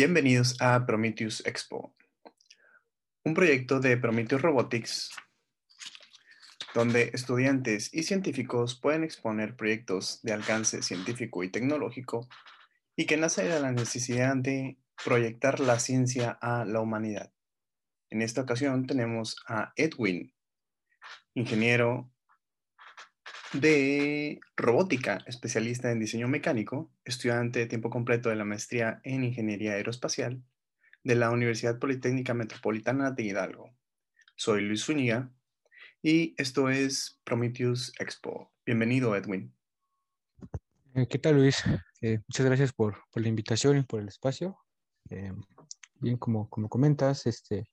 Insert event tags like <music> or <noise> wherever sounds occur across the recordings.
Bienvenidos a Prometheus Expo, un proyecto de Prometheus Robotics donde estudiantes y científicos pueden exponer proyectos de alcance científico y tecnológico y que nace de la necesidad de proyectar la ciencia a la humanidad. En esta ocasión tenemos a Edwin, ingeniero de robótica, especialista en diseño mecánico, estudiante de tiempo completo de la maestría en ingeniería aeroespacial de la Universidad Politécnica Metropolitana de Hidalgo. Soy Luis Zúñiga y esto es Prometheus Expo. Bienvenido, Edwin. Eh, ¿Qué tal, Luis? Eh, muchas gracias por, por, la invitación y por el espacio. Eh, bien, como, como comentas, este,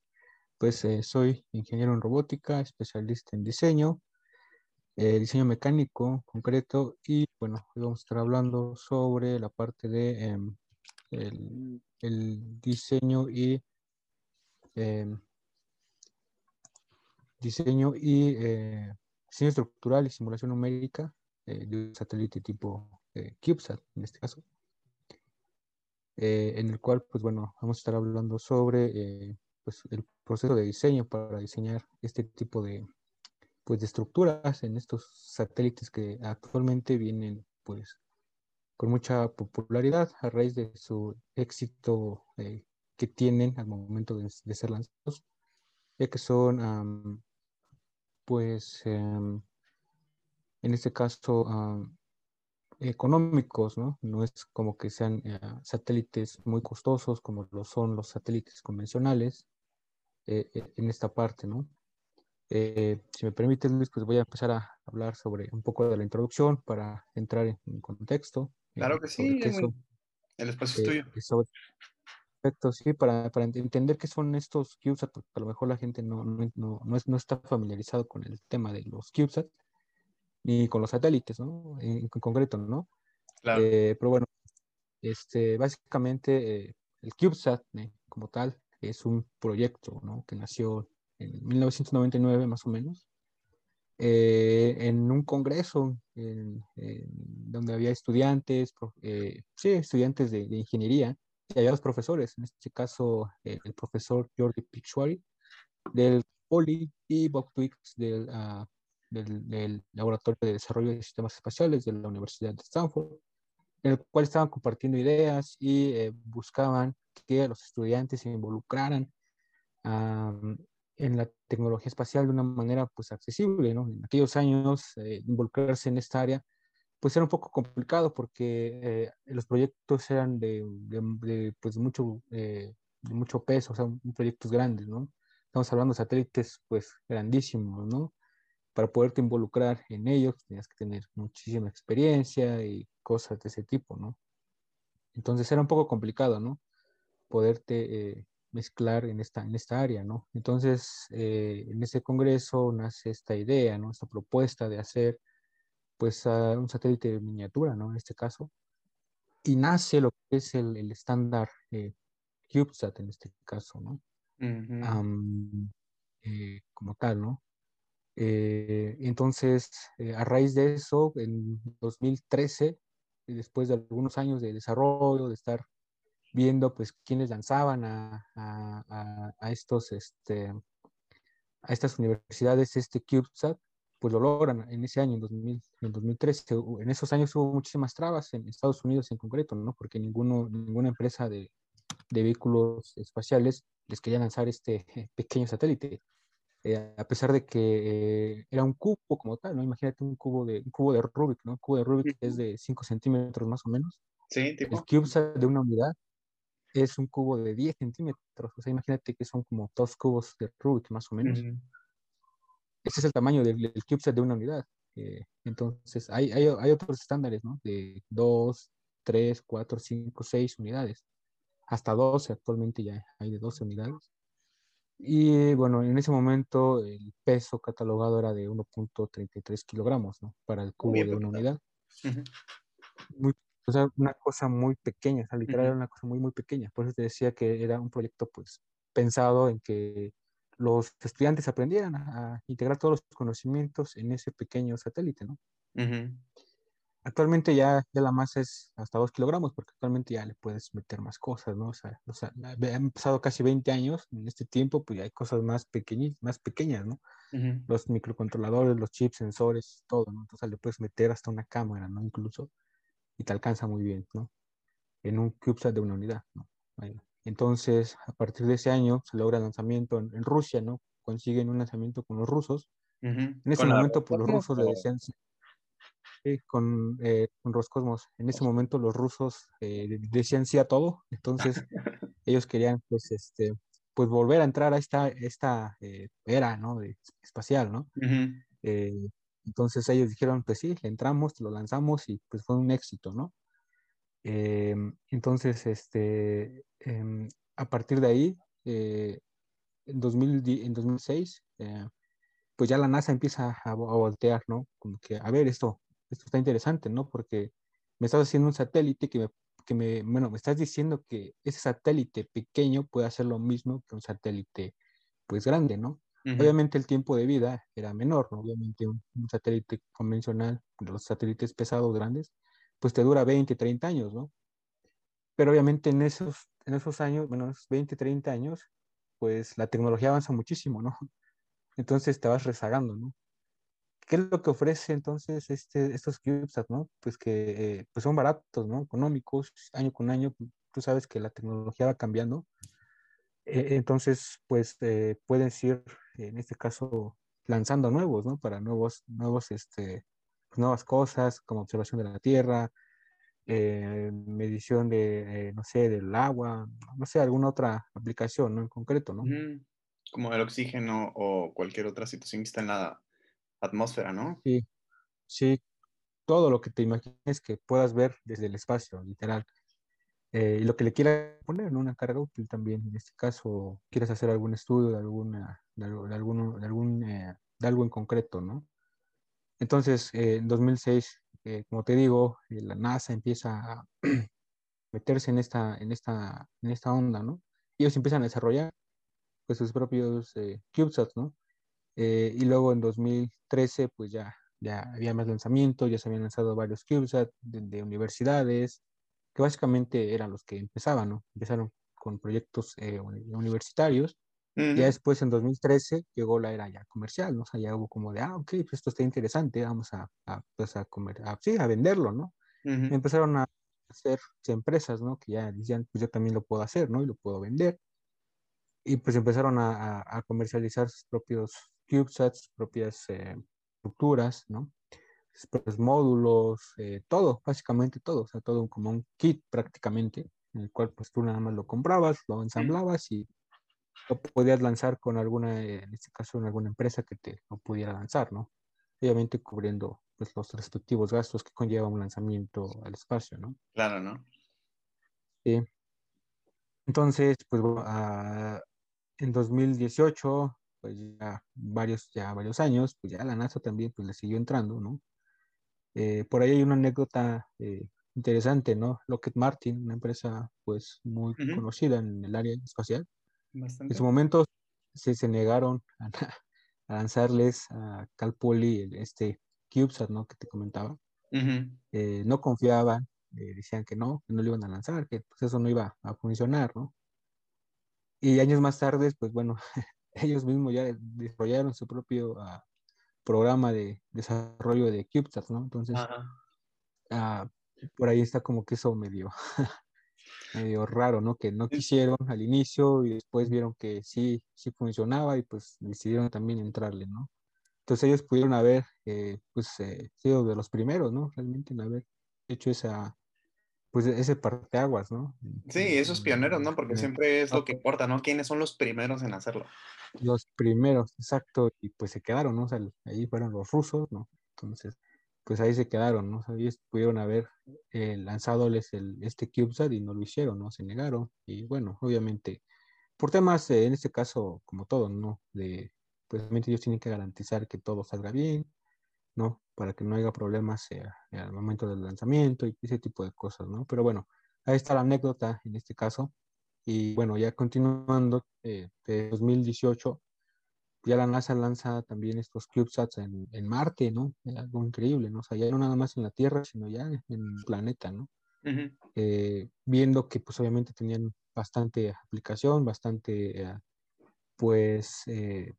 pues soy ingeniero en robótica, especialista en diseño eh, diseño mecánico concreto y bueno, hoy vamos a estar hablando sobre la parte de em, el, diseño y em, diseño y eh, diseño estructural y simulación numérica eh, de un satélite tipo CubeSat en este caso. en el cual, pues bueno, vamos a estar hablando sobre pues, el proceso de diseño para diseñar este tipo de, pues de estructuras en estos satélites que actualmente vienen pues con mucha popularidad a raíz de su éxito eh, que tienen al momento de, ser lanzados, ya que son pues em, en este caso económicos, ¿no? No es como que sean eh, satélites muy costosos como lo son los satélites convencionales eh, en esta parte, ¿no? Eh, si me permite, Luis, pues voy a empezar a hablar sobre un poco de la introducción para entrar en, contexto. Claro que sí, el espacio es eh, tuyo. perfecto, sí, para, para, entender qué son estos CubeSat, porque a lo mejor la gente no, no, no, es, no está familiarizado con el tema de los CubeSat, ni con los satélites, ¿no? En, concreto, ¿no? Claro. Eh, pero bueno, este, básicamente el CubeSat como tal es un proyecto, ¿no? Que nació en 1999 más o menos, eh, en un congreso donde había estudiantes, eh, sí, estudiantes de, ingeniería, y había dos profesores, en este caso eh, el profesor Jordi Pichuari del Poli y Bob Twix del, ah, del, del, Laboratorio de Desarrollo de Sistemas Espaciales de la Universidad de Stanford, en el cual estaban compartiendo ideas y buscaban que los estudiantes se involucraran en la tecnología espacial de una manera pues accesible, ¿no? En aquellos años eh, involucrarse en esta área pues era un poco complicado porque eh, los proyectos eran de, de, pues mucho, eh, de mucho peso, o sea, proyectos grandes, ¿no? Estamos hablando de satélites pues grandísimos, ¿no? Para poderte involucrar en ellos tenías que tener muchísima experiencia y cosas de ese tipo, ¿no? Entonces era un poco complicado, ¿no? Poderte mezclar en esta, en esta área, ¿no? Entonces, eh, en ese congreso nace esta idea, ¿no? Esta propuesta de hacer, pues, un satélite de miniatura, ¿no? En este caso. Y nace lo que es el, el estándar eh, CubeSat en este caso, ¿no? Eh, como tal, ¿no? entonces, a raíz de eso, en 2013, después de algunos años de desarrollo, de estar viendo pues quiénes lanzaban a, a, a, estos, este, a estas universidades este CubeSat, pues lo logran en ese año, en, 2000, en 2013. En esos años hubo muchísimas trabas en Estados Unidos en concreto, ¿no? Porque ninguno, ninguna empresa de, de vehículos espaciales les quería lanzar este <laughs> pequeño satélite. Eh, a pesar de que eh, era un cubo como tal, ¿no? Imagínate un cubo de, un cubo de Rubik, ¿no? Un cubo de Rubik es de 5 centímetros más o menos. Sí, tipo. El CubeSat de una unidad es un cubo de 10 centímetros. O sea, imagínate que son como dos cubos de Rubik, más o menos. Ese es el tamaño del, del CubeSat de una unidad. Eh, entonces, hay, hay, hay, otros estándares, ¿no? De 2, 3, 4, 5, 6 unidades. Hasta 12, actualmente ya hay de 12 unidades. Y bueno, en ese momento el peso catalogado era de 1.33 kilogramos, ¿no? Para el cubo de una unidad. Muy o sea, una cosa muy pequeña, o sea, literal era una cosa muy, muy pequeña. Por eso te decía que era un proyecto, pues, pensado en que los estudiantes aprendieran a, integrar todos los conocimientos en ese pequeño satélite, ¿no? Actualmente ya, ya la masa es hasta 2 kilogramos, porque actualmente ya le puedes meter más cosas, ¿no? O sea, o sea, han pasado casi 20 años, en este tiempo, pues ya hay cosas más, pequeñas, más pequeñas, ¿no? Los microcontroladores, los chips, sensores, todo, ¿no? Entonces le puedes meter hasta una cámara, ¿no? Incluso, y te alcanza muy bien, ¿no? En un CubeSat de una unidad, ¿no? entonces, a partir de ese año se logra lanzamiento en, Rusia, ¿no? Consiguen un lanzamiento con los rusos. En ese momento, pues los rusos le decían con, eh, con Roscosmos. En ese momento los rusos eh, decían sí a todo, entonces <laughs> ellos querían pues este pues volver a entrar a esta, esta eh, era ¿no? de, espacial, ¿no? Entonces ellos dijeron, pues sí, le entramos, lo lanzamos y pues fue un éxito, ¿no? entonces, este, em, a partir de ahí, en, 2000, en 2006, pues ya la NASA empieza a, a, voltear, ¿no? Como que, a ver, esto, esto está interesante, ¿no? Porque me estás haciendo un satélite que me, que me, bueno, me estás diciendo que ese satélite pequeño puede hacer lo mismo que un satélite, pues, grande, ¿no? Obviamente el tiempo de vida era menor, ¿no? Obviamente un, satélite convencional, los satélites pesados grandes, pues te dura 20, 30 años, ¿no? Pero obviamente en esos, en esos años, bueno, 20, 30 años, pues la tecnología avanza muchísimo, ¿no? Entonces te vas rezagando, ¿no? ¿Qué es lo que ofrece entonces este, estos CubeSat, no? Pues que eh, pues son baratos, ¿no? Económicos, año con año, tú sabes que la tecnología va cambiando. E, entonces, pues eh, puedes ir, en este caso, lanzando nuevos, ¿no? Para nuevos, nuevos, este, pues, nuevas cosas, como observación de la Tierra, eh, medición de, no sé, del agua, no sé, alguna otra aplicación, ¿no? En concreto, ¿no? Como el oxígeno o cualquier otra situación que está en la atmósfera, ¿no? Sí, sí, todo lo que te imagines que puedas ver desde el espacio, literal. Eh, y lo que le quieras poner en una carga útil también, en este caso, quieres hacer algún estudio de, alguna, de, de, algún, eh, de algo en concreto, ¿no? Entonces, eh, en 2006, como te digo, la NASA empieza a <clears throat> meterse en esta, en, esta, en esta onda, ¿no? Ellos empiezan a desarrollar pues, sus propios CubeSats, ¿no? Eh, y luego en 2013, pues ya, ya había más lanzamientos, ya se habían lanzado varios CubeSat de, universidades, que básicamente eran los que empezaban, ¿no? Empezaron con proyectos eh, universitarios. Y Ya después, en 2013, llegó la era ya comercial, ¿no? O sea, ya hubo como de, ah, ok, pues esto está interesante, vamos a, a, pues a comer, a, sí, a venderlo, ¿no? Empezaron a hacer empresas, ¿no? Que ya decían, pues yo también lo puedo hacer, ¿no? Y lo puedo vender. Y pues empezaron a, a comercializar sus propios CubeSats, propias eh, estructuras, ¿no? Pues, módulos, eh, todo, básicamente todo, o sea, todo como un kit prácticamente, en el cual pues tú nada más lo comprabas, lo ensamblabas y lo podías lanzar con alguna, en este caso, en alguna empresa que te lo pudiera lanzar, ¿no? Obviamente cubriendo pues los respectivos gastos que conlleva un lanzamiento al espacio, ¿no? Claro, ¿no? Sí. Entonces, pues ah, en 2018 pues ya varios, ya varios años, pues ya la NASA también pues le siguió entrando, ¿no? Eh, por ahí hay una anécdota eh, interesante, ¿no? Lockheed Martin, una empresa pues muy conocida en el área espacial. En su momento se, se negaron a, <laughs> lanzarles a Cal Poly este CubeSat, ¿no? Que te comentaba. Eh, no confiaban, decían que no, que no lo iban a lanzar, que pues eso no iba a funcionar, ¿no? Y años más tarde, pues bueno, <laughs> ellos mismos ya desarrollaron su propio ah, programa de desarrollo de CubeSat, ¿no? Entonces, ah, por ahí está como que eso medio, <laughs> medio raro, ¿no? Que no quisieron al inicio y después vieron que sí, sí funcionaba y pues decidieron también entrarle, ¿no? Entonces ellos pudieron haber, eh, pues, eh, sido de los primeros, ¿no? Realmente en haber hecho esa, pues ese parteaguas, ¿no? Sí, esos pioneros, ¿no? Porque siempre es lo que importa, ¿no? ¿Quiénes son los primeros en hacerlo? Los primeros, exacto, y pues se quedaron, ¿no? O sea, ahí fueron los rusos, ¿no? Entonces, pues ahí se quedaron, ¿no? O sea, ellos pudieron haber eh, lanzadoles el, este CubeSat y no lo hicieron, ¿no? Se negaron, y bueno, obviamente, por temas, eh, en este caso, como todo, ¿no? De, pues obviamente ellos tienen que garantizar que todo salga bien, ¿no? Para que no haya problemas eh, al momento del lanzamiento y ese tipo de cosas, ¿no? Pero bueno, ahí está la anécdota en este caso. Y bueno, ya continuando, eh, de 2018, ya la NASA lanza también estos CubeSats en, en Marte, ¿no? algo increíble, ¿no? O sea, ya no nada más en la Tierra, sino ya en el planeta, ¿no? Eh, viendo que pues obviamente tenían bastante aplicación, bastante, eh, pues, eh,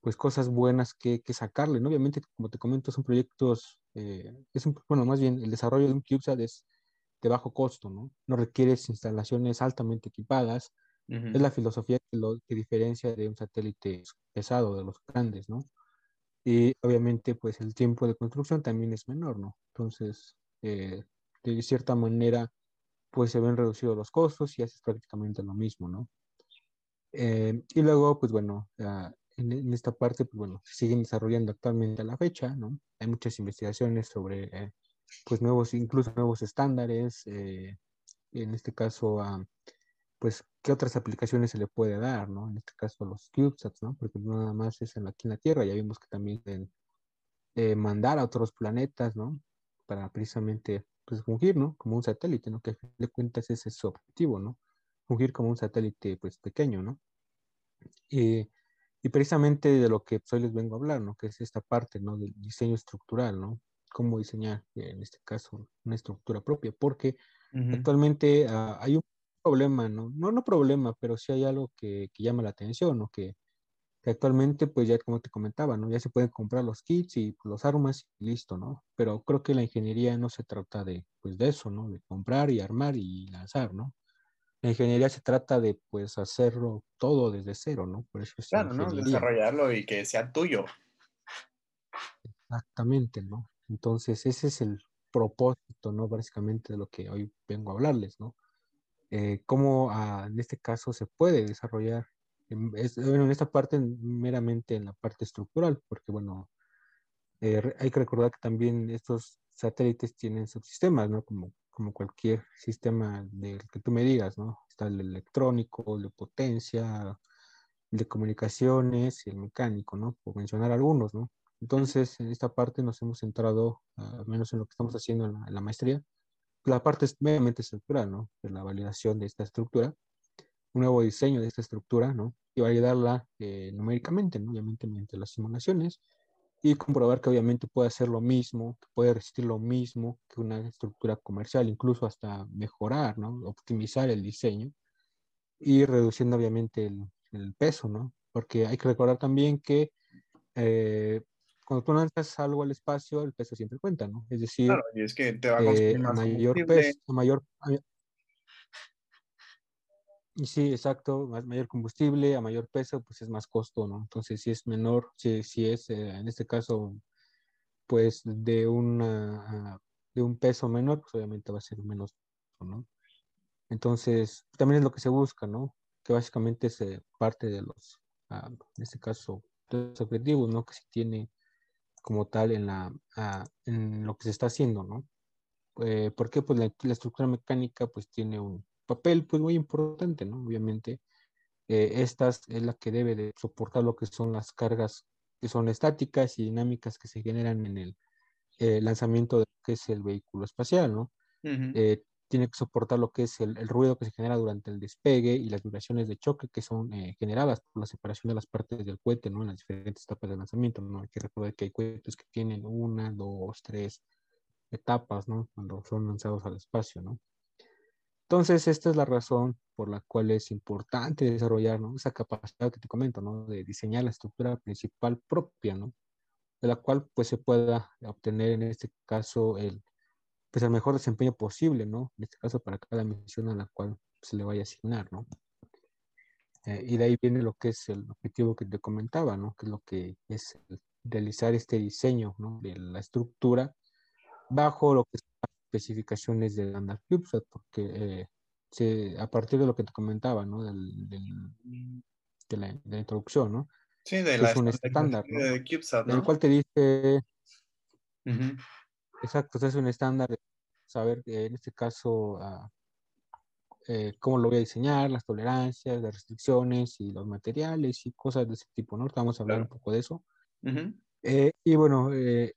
pues cosas buenas que, que, sacarle, ¿no? Obviamente, como te comento, son proyectos, es un, bueno, más bien el desarrollo de un CubeSat es de bajo costo, ¿no? No requieres instalaciones altamente equipadas, es la filosofía que, lo, que diferencia de un satélite pesado, de los grandes, ¿no? Y obviamente, pues el tiempo de construcción también es menor, ¿no? Entonces, eh, de cierta manera, pues se ven reducidos los costos y haces prácticamente lo mismo, ¿no? Eh, y luego, pues bueno, en, esta parte, pues bueno, se siguen desarrollando actualmente a la fecha, ¿no? Hay muchas investigaciones sobre, eh, pues nuevos, incluso nuevos estándares, en este caso, pues, ¿qué otras aplicaciones se le puede dar, ¿no? En este caso, los CubeSats, ¿no? Porque no nada más es en, aquí en la Tierra, ya vimos que también pueden eh, mandar a otros planetas, ¿no? Para precisamente, pues, fungir, ¿no? Como un satélite, ¿no? Que a fin de cuentas ese es su objetivo, ¿no? Fungir como un satélite, pues, pequeño, ¿no? Y, y precisamente de lo que hoy les vengo a hablar, ¿no? Que es esta parte, ¿no? Del diseño estructural, ¿no? Cómo diseñar, en este caso, una estructura propia, porque actualmente uh, hay un problema, ¿no? No, no problema, pero sí hay algo que, que llama la atención, ¿no? Que, que, actualmente, pues ya como te comentaba, ¿no? Ya se pueden comprar los kits y los armas y listo, ¿no? Pero creo que la ingeniería no se trata de, pues de eso, ¿no? De comprar y armar y lanzar, ¿no? La ingeniería se trata de, pues, hacerlo todo desde cero, ¿no? Por eso es Claro, ¿no? Desarrollarlo y que sea tuyo. Exactamente, ¿no? Entonces, ese es el propósito, ¿no? Básicamente de lo que hoy vengo a hablarles, ¿no? Eh, cómo ah, en este caso se puede desarrollar, en, bueno, en esta parte meramente en la parte estructural, porque bueno, eh, hay que recordar que también estos satélites tienen subsistemas, ¿no? Como, como cualquier sistema del que tú me digas, ¿no? Está el electrónico, el de potencia, el de comunicaciones y el mecánico, ¿no? Por mencionar algunos, ¿no? Entonces, en esta parte nos hemos centrado, al menos en lo que estamos haciendo en la maestría, la parte meramente estructural, ¿no? De la validación de esta estructura, un nuevo diseño de esta estructura, ¿no? Y validarla eh, numéricamente, ¿no? Obviamente mediante las simulaciones y comprobar que obviamente puede hacer lo mismo, que puede resistir lo mismo que una estructura comercial, incluso hasta mejorar, ¿no? Optimizar el diseño y reduciendo obviamente el, el peso, ¿no? Porque hay que recordar también que eh, cuando tú lanzas algo al espacio, el peso siempre cuenta, ¿no? Es decir, claro, y es que te va a eh, más mayor peso, mayor, y sí, exacto, más, mayor combustible, a mayor peso, pues es más costo, ¿no? Entonces, si es menor, si, si es, eh, en este caso, pues de, una, de un peso menor, pues obviamente va a ser menos, ¿no? Entonces, también es lo que se busca, ¿no? Que básicamente es eh, parte de los, ah, en este caso, los objetivos, ¿no? Que si tiene como tal en, la, ah, en lo que se está haciendo, ¿no? Eh, porque pues la, estructura mecánica pues tiene un papel pues muy importante, ¿no? Obviamente, eh, esta es la que debe de soportar lo que son las cargas que son estáticas y dinámicas que se generan en el eh, lanzamiento de lo que es el vehículo espacial, ¿no? Tiene que soportar lo que es el, ruido que se genera durante el despegue y las vibraciones de choque que son eh, generadas por la separación de las partes del cohete, ¿no? En las diferentes etapas de lanzamiento, ¿no? Hay que recordar que hay cohetes que tienen una, dos, tres etapas, ¿no? Cuando son lanzados al espacio, ¿no? Entonces, esta es la razón por la cual es importante desarrollar, ¿no? Esa capacidad que te comento, ¿no? De diseñar la estructura principal propia, ¿no? De la cual, pues, se pueda obtener, en este caso, el pues el mejor desempeño posible, ¿no? En este caso para cada misión a la cual se le vaya a asignar, ¿no? Eh, y de ahí viene lo que es el objetivo que te comentaba, ¿no? Que es lo que es realizar este diseño, ¿no? De la estructura bajo lo que son las especificaciones del Standard CubeSat, porque eh, a partir de lo que te comentaba, ¿no? Del, de, la, introducción, ¿no? Sí, de la es un estándar, ¿no? de CubeSat, ¿no? En el cual te dice... Exacto, es un estándar de saber, en este caso, ah, eh, cómo lo voy a diseñar, las tolerancias, las restricciones y los materiales y cosas de ese tipo, ¿no? Vamos a hablar un poco de eso. Eh, y bueno, eh,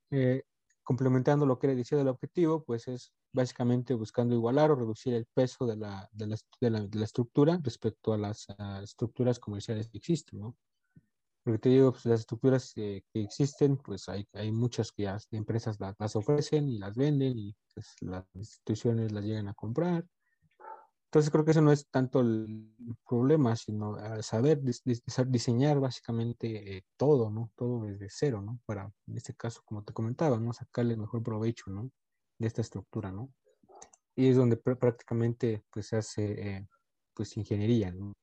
complementando lo que le decía del objetivo, pues es básicamente buscando igualar o reducir el peso de la, de la, de la, estructura respecto a las estructuras comerciales que existen, ¿no? Porque te digo, pues, las estructuras que existen, pues hay, hay muchas que las empresas las, ofrecen y las venden y pues, las instituciones las llegan a comprar. Entonces creo que eso no es tanto el problema, sino saber diseñar básicamente eh, todo, ¿no? Todo desde cero, ¿no? Para, en este caso, como te comentaba, ¿no? Sacarle el mejor provecho, ¿no? De esta estructura, ¿no? Y es donde prácticamente, pues, se hace, eh, pues, ingeniería, ¿no?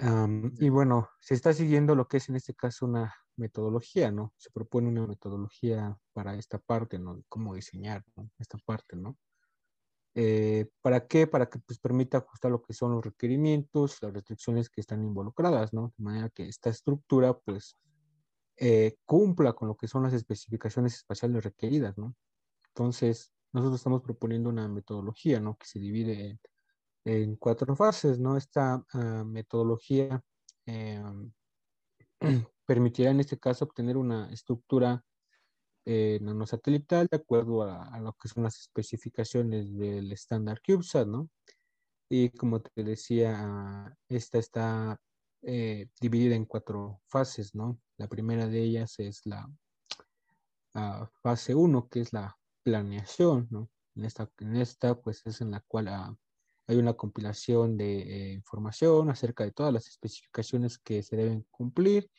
Y bueno, se está siguiendo lo que es en este caso una metodología, ¿no? Se propone una metodología para esta parte, ¿no? Cómo diseñar esta parte, ¿no? Eh, ¿Para qué? Para que pues, permita ajustar lo que son los requerimientos, las restricciones que están involucradas, ¿no? De manera que esta estructura, pues, eh, cumpla con lo que son las especificaciones espaciales requeridas, ¿no? Entonces, nosotros estamos proponiendo una metodología, ¿no? Que se divide en en cuatro fases, ¿no? Esta ah, metodología eh, <clears throat> permitirá en este caso obtener una estructura eh, nanosatelital de acuerdo a, lo que son las especificaciones del estándar CubeSat, ¿no? Y como te decía, esta está eh, dividida en cuatro fases, ¿no? La primera de ellas es la ah, fase 1, que es la planeación, ¿no? En esta, en esta, pues es en la cual ah, hay una compilación de eh, información acerca de todas las especificaciones que se deben cumplir.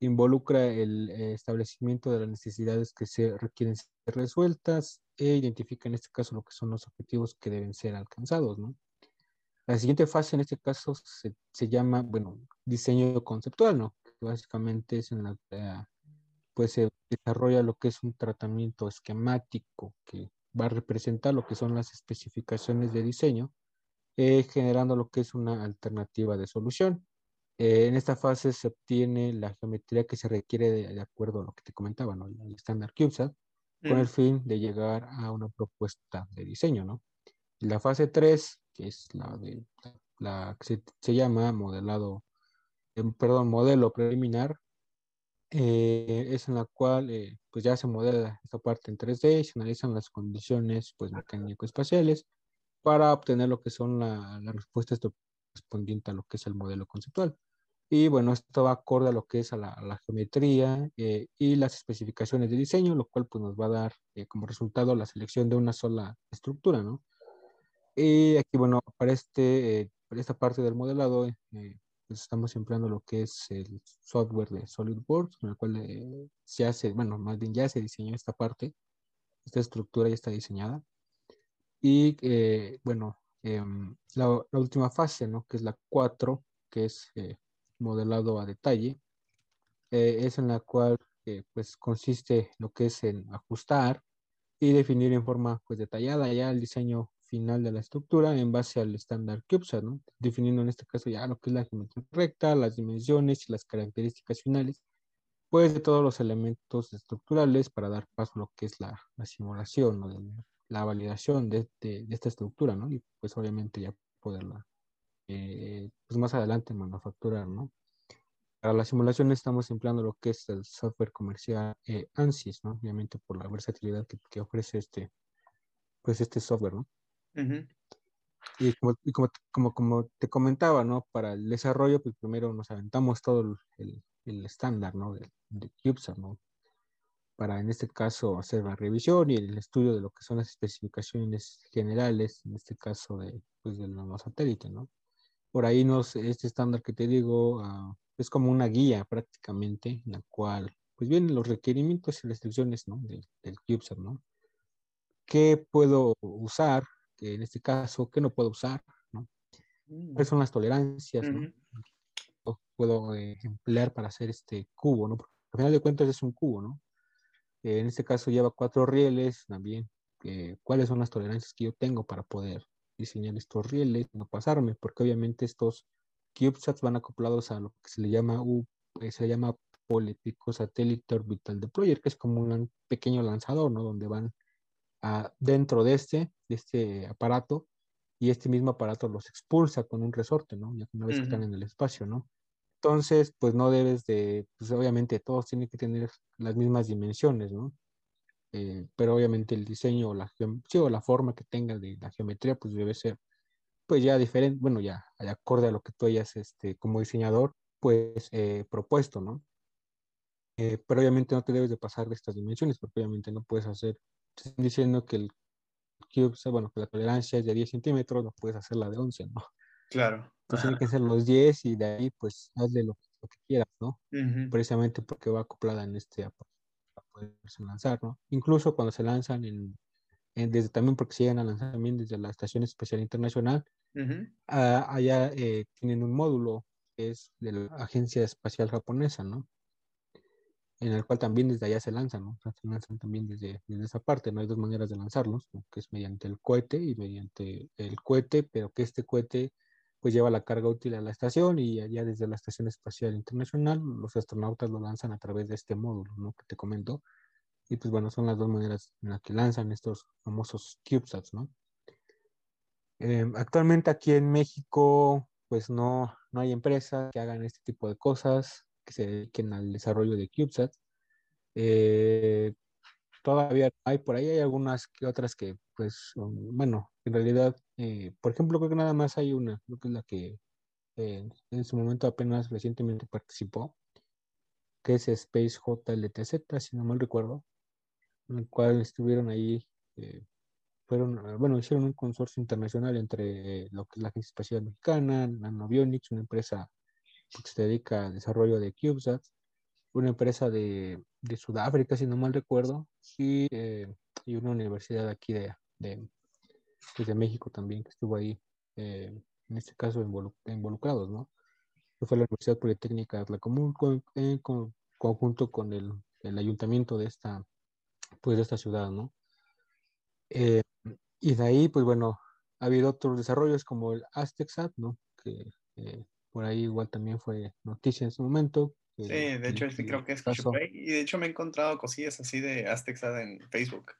Involucra el eh, establecimiento de las necesidades que se requieren ser resueltas e identifica en este caso lo que son los objetivos que deben ser alcanzados. ¿no? La siguiente fase en este caso se, se llama, bueno, diseño conceptual, ¿no? Que básicamente es en la que pues se desarrolla lo que es un tratamiento esquemático que va a representar lo que son las especificaciones de diseño eh, generando lo que es una alternativa de solución. Eh, en esta fase se obtiene la geometría que se requiere de, acuerdo a lo que te comentaba, ¿no? el estándar CubeSat, con el mm. fin de llegar a una propuesta de diseño. ¿no? La fase 3, que es la, de, la que se, llama modelado, em, perdón, modelo preliminar, eh, es en la cual pues ya se modela esta parte en 3D y se analizan las condiciones pues, mecánico-espaciales para obtener lo que son las la respuestas correspondientes a lo que es el modelo conceptual. Y bueno, esto va acorde a lo que es a la, geometría eh, y las especificaciones de diseño, lo cual pues nos va a dar eh, como resultado la selección de una sola estructura, ¿no? Y aquí, bueno, para, este, eh, para esta parte del modelado, pues estamos empleando lo que es el software de SolidWorks, con el cual se hace, bueno, más bien ya se diseñó esta parte, esta estructura ya está diseñada. Y eh, bueno, em, la, última fase, ¿no? Que es la 4, que es eh, modelado a detalle, eh, es en la cual pues consiste lo que es en ajustar y definir en forma pues detallada ya el diseño final de la estructura en base al estándar CubeSat, ¿no? Definiendo en este caso ya lo que es la geometría recta, las dimensiones y las características finales, pues de todos los elementos estructurales para dar paso a lo que es la, la simulación, ¿no? La validación de, esta estructura, ¿no? Y pues obviamente ya poderla, eh, pues más adelante manufacturar, ¿no? Para la simulación estamos empleando lo que es el software comercial eh, ANSYS, ¿no? Obviamente por la versatilidad que, ofrece este, pues este software, ¿no? Y, como, como, como, te comentaba, ¿no? Para el desarrollo, pues primero nos aventamos todo el, el, estándar, ¿no? De, de CubeSat, ¿no? Para en este caso hacer la revisión y el estudio de lo que son las especificaciones generales, en este caso de, pues, del nanosatélite, ¿no? Por ahí nos, este estándar que te digo uh, es como una guía prácticamente, en la cual pues vienen los requerimientos y restricciones, ¿no? Del, del CubeSat, ¿no? ¿Qué puedo usar? Que en este caso, ¿qué no puedo usar? ¿no? Mm. ¿Cuáles son las tolerancias? ¿no? Puedo eh, emplear para hacer este cubo, ¿no? Porque al final de cuentas es un cubo, ¿no? Eh, en este caso lleva cuatro rieles también. ¿Cuáles son las tolerancias que yo tengo para poder diseñar estos rieles, no pasarme? Porque obviamente estos CubeSats van acoplados a lo que se le llama, U, eh, se llama Político Satélite Orbital Deployer, que es como un pequeño lanzador, ¿no? Donde van dentro de este, de este aparato y este mismo aparato los expulsa con un resorte, ¿no? Ya una vez que están en el espacio, ¿no? Entonces, pues no debes de, pues obviamente todos tienen que tener las mismas dimensiones, ¿no? Eh, pero obviamente el diseño o la, sí, o la forma que tenga de la geometría, pues debe ser, pues ya diferente, bueno, ya acorde a lo que tú hayas, este, como diseñador, pues eh, propuesto, ¿no? Eh, pero obviamente no te debes de pasar de estas dimensiones, porque obviamente no puedes hacer, diciendo que el cube, bueno, que la tolerancia es de 10 centímetros, no puedes hacer la de 11, ¿no? Claro. Entonces tiene que ser los 10 y de ahí pues hazle lo, lo que quieras, ¿no? Precisamente porque va acoplada en este para poderse lanzar, ¿no? Incluso cuando se lanzan en, desde también porque se llegan a lanzar también desde la Estación Espacial Internacional, allá eh, tienen un módulo que es de la Agencia Espacial Japonesa, ¿no? en el cual también desde allá se lanzan, ¿no? se lanzan también desde, esa parte, ¿no? Hay dos maneras de lanzarlos, que es mediante el cohete y mediante el cohete, pero que este cohete pues lleva la carga útil a la estación y allá desde la Estación Espacial Internacional los astronautas lo lanzan a través de este módulo, ¿no? Que te comento. Y pues bueno, son las dos maneras en las que lanzan estos famosos CubeSats, ¿no? Em, actualmente aquí en México, pues no, no hay empresas que hagan este tipo de cosas que se dediquen al desarrollo de CubeSat. Eh, todavía hay por ahí, hay algunas que otras que, pues, bueno, en realidad, eh, por ejemplo, creo que nada más hay una, creo que es la que eh, en su momento apenas recientemente participó, que es Space JLTZ, si no mal recuerdo, en el cual estuvieron ahí, fueron, bueno, hicieron un consorcio internacional entre lo que es la Agencia Espacial Mexicana, Nanobionics, una empresa que se dedica al desarrollo de CubeSat, una empresa de, de Sudáfrica, si no mal recuerdo, y, eh, y una universidad aquí de, de, pues, de, México también, que estuvo ahí, eh, en este caso involucrados, ¿no? fue la Universidad Politécnica de la Común, en conjunto con el, el, ayuntamiento de esta, pues, de esta ciudad, ¿no? Eh, y de ahí, pues bueno, ha habido otros desarrollos como el Aztecsat, ¿no? Que por ahí igual también fue noticia en su momento. Sí, de hecho, este creo que escuché y de hecho me he encontrado cosillas así de Aztexad en Facebook.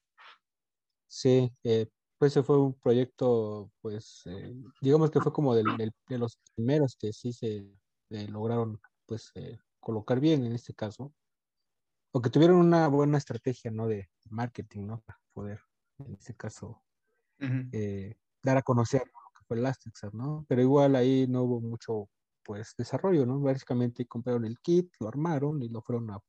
Sí, eh, pues ese fue un proyecto, pues, eh, digamos que fue como del, de los primeros que sí se eh, lograron, pues, colocar bien en este caso, o que tuvieron una buena estrategia, ¿no? De marketing, ¿no? Para poder, en este caso, dar a conocer lo que fue el Aztexad, ¿no? Pero igual ahí no hubo mucho pues desarrollo, ¿no? Básicamente compraron el kit, lo armaron y lo fueron a,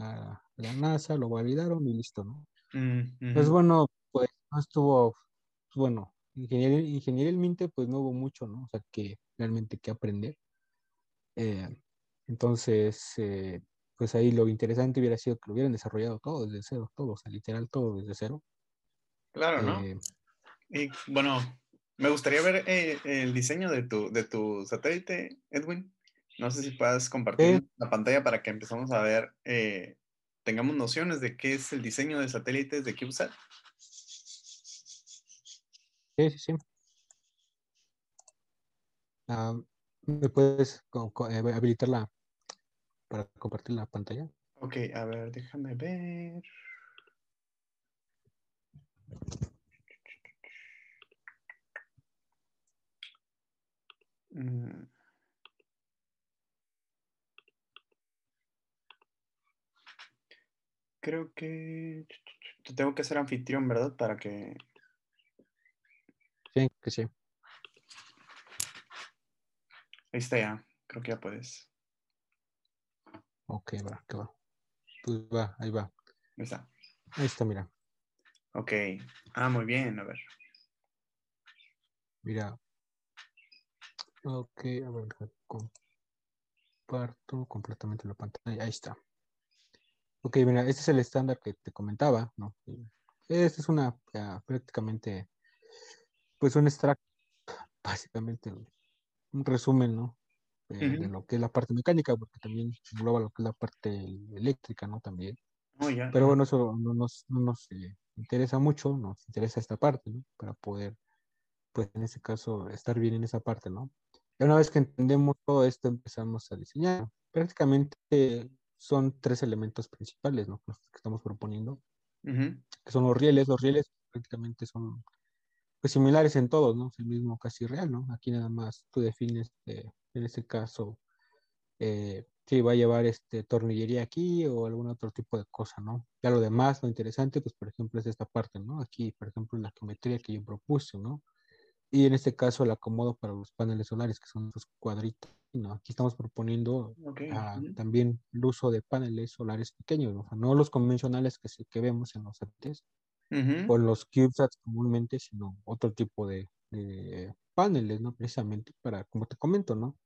a la NASA, lo validaron y listo, ¿no? Mm, pues bueno, pues no estuvo, pues, bueno, ingenierilmente pues no hubo mucho, ¿no? O sea, que realmente que aprender. Eh, entonces, eh, pues ahí lo interesante hubiera sido que lo hubieran desarrollado todo desde cero, todo, o sea, literal todo desde cero. Claro, ¿no? Eh, y bueno, me gustaría ver eh, el diseño de tu, de tu satélite, Edwin. No sé si puedas compartir la pantalla para que empezamos a ver, eh, tengamos nociones de qué es el diseño de satélites de CubeSat. Sí, sí, sí. ¿Me puedes eh, habilitarla para compartir la pantalla? Ok, a ver, déjame ver. Creo que te tengo que ser anfitrión, ¿verdad? Para que... Sí, que sí. Ahí está ya. Creo que ya puedes. Ok, va, que va. Pues va, ahí va. Ahí está. Ahí está, mira. Ok. Ah, muy bien, a ver. Mira, Ok, a ver, comparto completamente la pantalla. Ahí está. Ok, mira, este es el estándar que te comentaba, ¿no? Este es una prácticamente, pues un extracto, básicamente un resumen, ¿no? De, lo que es la parte mecánica, porque también engloba lo que es la parte eléctrica, ¿no? También. Oh, ya, Pero bueno, eso no nos, no nos eh, interesa mucho, nos interesa esta parte, ¿no? Para poder, pues en ese caso, estar bien en esa parte, ¿no? una vez que entendemos todo esto, empezamos a diseñar. Prácticamente son tres elementos principales ¿no? que estamos proponiendo, que son los rieles. Los rieles prácticamente son pues, similares en todos, ¿no? Es el mismo casi real, ¿no? Aquí nada más tú defines, eh, en este caso, eh, si va a llevar este tornillería aquí o algún otro tipo de cosa, ¿no? Ya lo demás, lo interesante, pues por ejemplo es esta parte, ¿no? Aquí, por ejemplo, la geometría que yo propuse, ¿no? Y en este caso el acomodo para los paneles solares, que son los cuadritos ¿no? Aquí estamos proponiendo ah, también el uso de paneles solares pequeños, ¿no? O sea, no los convencionales que, que vemos en los satélites ujú, o los CubeSats comúnmente, sino otro tipo de, de paneles, ¿no? Precisamente para, como te comento, ¿no?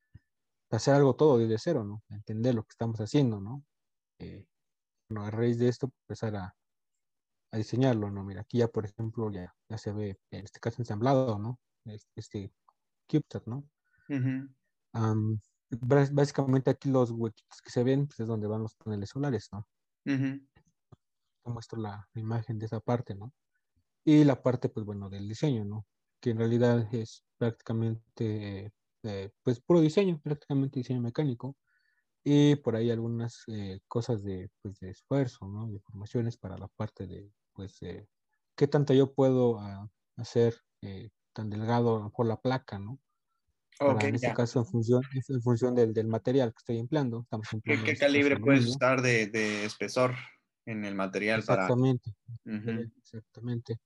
Hacer algo todo desde cero, ¿no? Entender lo que estamos haciendo, ¿no? Eh, bueno, a raíz de esto, empezar a, a diseñarlo, ¿no? Mira, aquí ya, por ejemplo, ya, ya se ve, en este caso, ensamblado, ¿no? Este, este CubeSat, ¿no? Bás- básicamente aquí los huequitos que se ven, pues es donde van los paneles solares, ¿no? ujú. Te muestro la, la imagen de esa parte, ¿no? Y la parte, pues bueno, del diseño, ¿no? Que en realidad es prácticamente, eh, pues puro diseño, prácticamente diseño mecánico. Y por ahí algunas eh, cosas de, pues, de esfuerzo, ¿no? De formaciones para la parte de, pues, eh, qué tanto yo puedo ah, hacer eh, tan delgado por la placa, ¿no? Ok, Para, en este ya. caso, en función, en función del, del material que estoy empleando, estamos ¿Qué, empleando qué caso calibre puedes usar de, de espesor en el material para... Exactamente, Ujú, exactamente.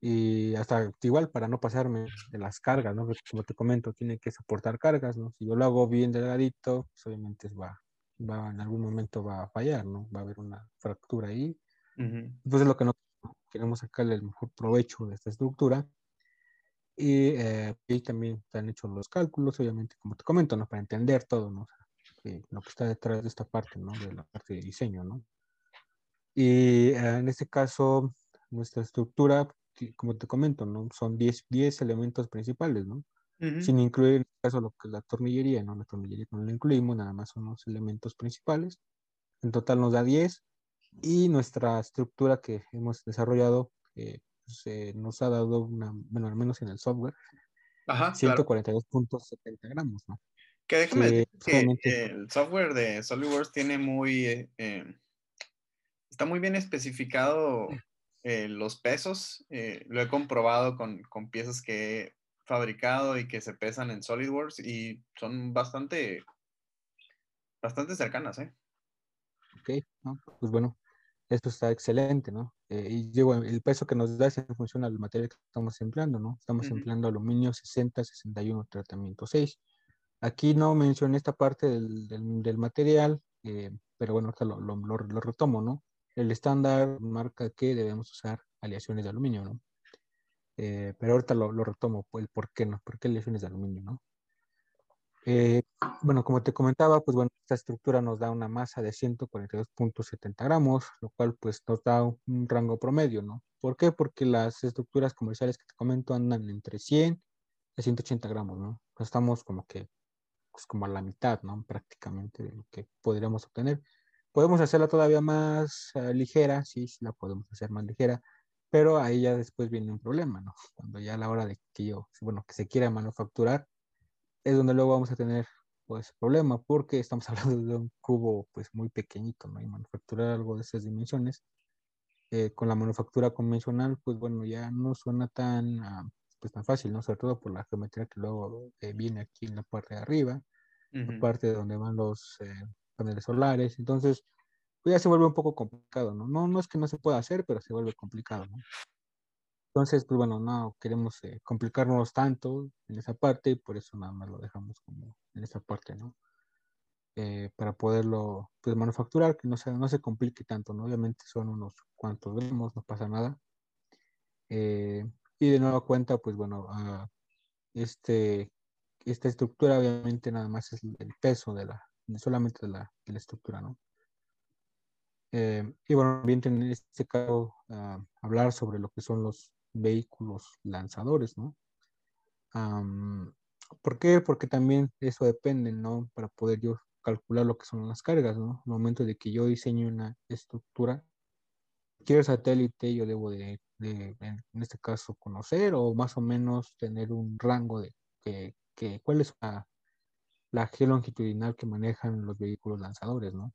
Y hasta igual para no pasarme de las cargas, ¿no? Porque como te comento, tiene que soportar cargas, ¿no? Si yo lo hago bien delgadito, pues obviamente va, va, en algún momento va a fallar, ¿no? Va a haber una fractura ahí. ujú. Entonces lo que no queremos sacarle el mejor provecho de esta estructura. Y, eh, y también se han hecho los cálculos, obviamente, como te comento, ¿no? Para entender todo, ¿no? O sea, eh, lo que está detrás de esta parte, ¿no? De la parte de diseño, ¿no? Y eh, en este caso, nuestra estructura, como te comento, ¿no? Son 10, 10 elementos principales, ¿no? Ujú. Sin incluir en este caso lo que es la tornillería, ¿no? La tornillería no la incluimos, nada más son los elementos principales. En total nos da 10 y nuestra estructura que hemos desarrollado eh, eh, nos ha dado una, bueno, al menos en el software, Ajá, claro. 142.70 gramos, ¿no? Que déjame Que decir que obviamente, el software de SolidWorks tiene muy... eh, eh, está muy bien especificado eh, los pesos. eh, lo he comprobado con, con piezas que he fabricado y que se pesan en SolidWorks y son bastante, bastante cercanas, ¿eh? ok, ¿no? Pues bueno, esto está excelente, ¿no? Eh, y digo, el peso que nos da es en función al material que estamos empleando, ¿no? Estamos Ujú, empleando aluminio 60-61 tratamiento 6. Aquí no mencioné esta parte del, del- del material, eh, pero bueno, ahorita lo, lo- lo- lo retomo, ¿no? El estándar marca que debemos usar aleaciones de aluminio, ¿no? Eh, pero ahorita lo, lo retomo, el por qué no, por qué aleaciones de aluminio, ¿no? Eh, bueno, como te comentaba, pues bueno, esta estructura nos da una masa de 142.70 gramos, lo cual pues nos da un, rango promedio, ¿no? ¿Por qué? Porque las estructuras comerciales que te comento andan entre 100 a 180 gramos, ¿no? Estamos como que, pues como a la mitad, ¿no? Prácticamente de lo que podríamos obtener. Podemos hacerla todavía más eh, ligera, sí, sí la podemos hacer más ligera, pero ahí ya después viene un problema, ¿no? <laughs> Cuando ya a la hora de que yo, bueno, que se quiera manufacturar, es donde luego vamos a tener pues problema porque estamos <laughs> hablando de un cubo pues muy pequeñito, ¿no? Y manufacturar algo de esas dimensiones eh, con la manufactura convencional pues bueno ya no suena tan ah, pues tan fácil, ¿no? Sobre todo por la geometría que luego eh, viene aquí en la parte de arriba, la ujú. parte donde van los eh, paneles solares, entonces pues ya se vuelve un poco complicado, ¿no? No, no es que no se pueda hacer, pero se vuelve complicado, ¿no? Entonces, pues bueno, no queremos eh, complicarnos tanto en esa parte y por eso nada más lo dejamos como en esa parte, ¿no? Eh, para poderlo pues, manufacturar, que no se, no se complique tanto, ¿no? Obviamente son unos cuantos gramos, no pasa nada. Eh, y de nueva cuenta, pues bueno, ah, este, esta estructura obviamente nada más es el peso de la, solamente de la, de la estructura, ¿no? Eh, y bueno, bien en este caso ah, hablar sobre lo que son los vehículos lanzadores, ¿no? Am, ¿por qué? Porque también eso depende, ¿no? Para poder yo calcular lo que son las cargas, ¿no? En el momento de que yo diseño una estructura, cualquier satélite yo debo de, de, en este caso, conocer o más o menos tener un rango de que, que cuál es la, la G longitudinal que manejan los vehículos lanzadores, ¿no?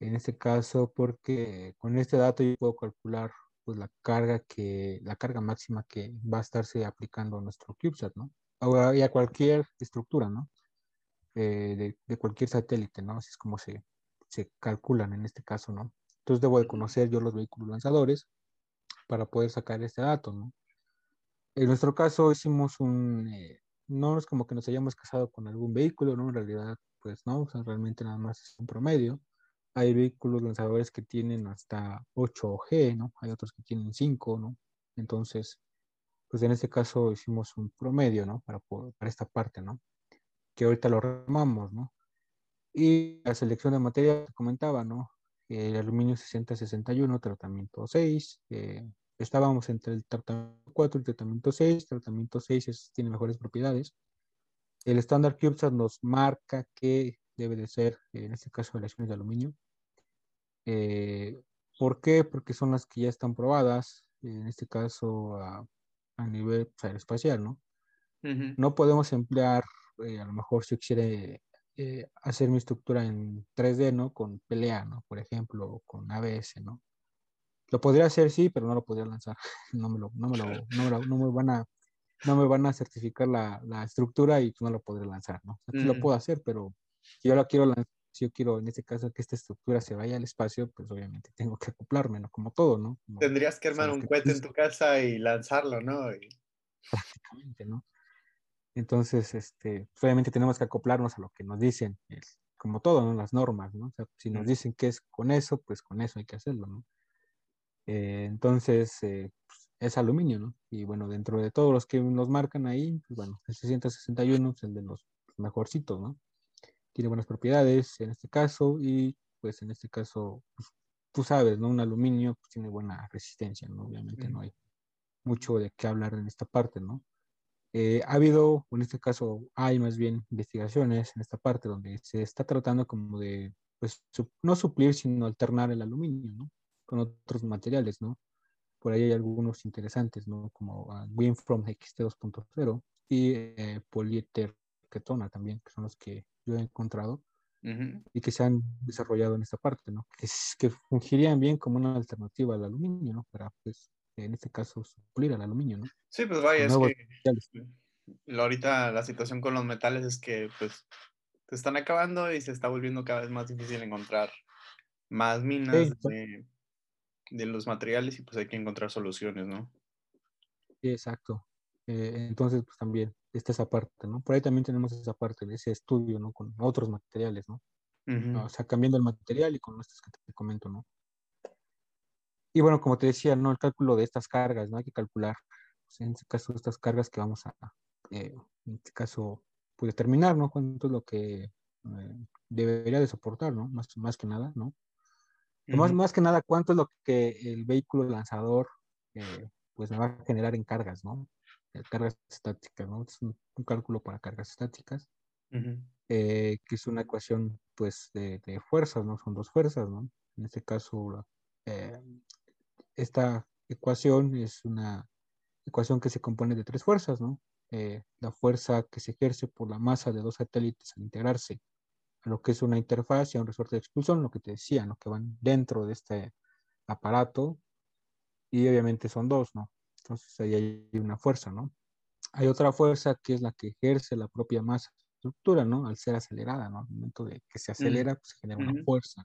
En este caso, porque con este dato yo puedo calcular pues la carga que, la carga máxima que va a estarse aplicando a nuestro CubeSat, ¿no? O y a cualquier estructura, ¿no? Eh, de, de cualquier satélite, ¿no? Así es como se, se calculan en este caso, ¿no? Entonces debo de conocer yo los vehículos lanzadores para poder sacar este dato, ¿no? En nuestro caso hicimos un, eh, no es como que nos hayamos casado con algún vehículo, ¿no? En realidad, pues no, o sea, realmente nada más es un promedio. Hay vehículos lanzadores que tienen hasta 8G, ¿no? Hay otros que tienen 5, ¿no? Entonces, pues en este caso hicimos un promedio, ¿no? Para, para esta parte, ¿no? Que ahorita lo remamos, ¿no? Y la selección de materia, comentaba, ¿no? El aluminio 60-61, tratamiento 6. Eh, estábamos entre el tratamiento 4 y el tratamiento 6. Tratamiento 6 tiene mejores propiedades. El estándar CubeSat nos marca que debe de ser, en este caso, aleaciones de aluminio. Eh, ¿Por qué? Porque son las que ya están probadas, en este caso a, nivel pues, aeroespacial, ¿no? No podemos emplear, eh, a lo mejor si quiere eh, hacer mi estructura en 3D, ¿no? Con PLA, ¿no? Por ejemplo, con ABS, ¿no? Lo podría hacer, sí, pero no lo podría lanzar. <laughs> No me lo, no me lo, no me, van a, no me van a certificar la, la estructura y no lo podré lanzar, ¿no? sí lo puedo hacer, pero si yo lo quiero lanzar, si yo quiero en este caso que esta estructura se vaya al espacio, pues obviamente tengo que acoplarme, ¿no? Como todo, ¿no? Tendrías que armar un cohete en tu casa y lanzarlo, ¿no? Prácticamente, ¿no? Entonces, este, pues, obviamente tenemos que acoplarnos a lo que nos dicen, como todo, ¿no? Las normas, ¿no? O sea, si nos dicen que es con eso, pues con eso hay que hacerlo, ¿no? Eh, entonces, eh, pues, es aluminio, ¿no? Y bueno, dentro de todos los que nos marcan ahí, pues bueno, el 661 es el de los mejorcitos, ¿no? Tiene buenas propiedades en este caso y pues en este caso, pues, tú sabes, ¿no? Un aluminio pues, tiene buena resistencia, ¿no? Obviamente no hay mucho de qué hablar en esta parte, ¿no? Eh, ha habido, en este caso, hay más bien investigaciones en esta parte donde se está tratando como de, pues, no suplir, sino alternar el aluminio, ¿no? Con otros materiales, ¿no? Por ahí hay algunos interesantes, ¿no? Como uh, Winfrom XT 2.0 y eh, poliéter ketona también, que son los que yo he encontrado y que se han desarrollado en esta parte, ¿no? Que, que fungirían bien como una alternativa al aluminio, ¿no? Para, pues, en este caso, suplir al aluminio, ¿no? Sí, pues vaya, es que ahorita la situación con los metales es que pues se están acabando y se está volviendo cada vez más difícil encontrar más minas de, los materiales y pues hay que encontrar soluciones, ¿no? Sí, exacto. Eh, entonces, pues también está esa parte, ¿no? Por ahí también tenemos esa parte de ese estudio, ¿no? Con otros materiales, ¿no? O sea, cambiando el material y con estos que te comento, ¿no? Y bueno, como te decía, ¿no? El cálculo de estas cargas, ¿no? Hay que calcular, pues, en este caso, estas cargas que vamos a, eh, en este caso, pues determinar, ¿no? Cuánto es lo que eh, debería de soportar, ¿no? Más, más que nada, ¿no? más, más que nada, cuánto es lo que el vehículo lanzador, eh, pues me va a generar en cargas, ¿no? Cargas estáticas, ¿no? Es un, cálculo para cargas estáticas, que es una ecuación, pues, de, de, fuerzas, ¿no? Son dos fuerzas, ¿no? En este caso, esta ecuación es una ecuación que se compone de tres fuerzas, ¿no? Eh, la fuerza que se ejerce por la masa de dos satélites al integrarse a lo que es una interfaz y a un resorte de expulsión, lo que te decía, ¿no? Que van dentro de este aparato y obviamente son dos, ¿no? Entonces ahí hay una fuerza, ¿no? Hay otra fuerza que es la que ejerce la propia masa estructura, ¿no? Al ser acelerada, ¿no? Al momento de que se acelera, pues genera una fuerza.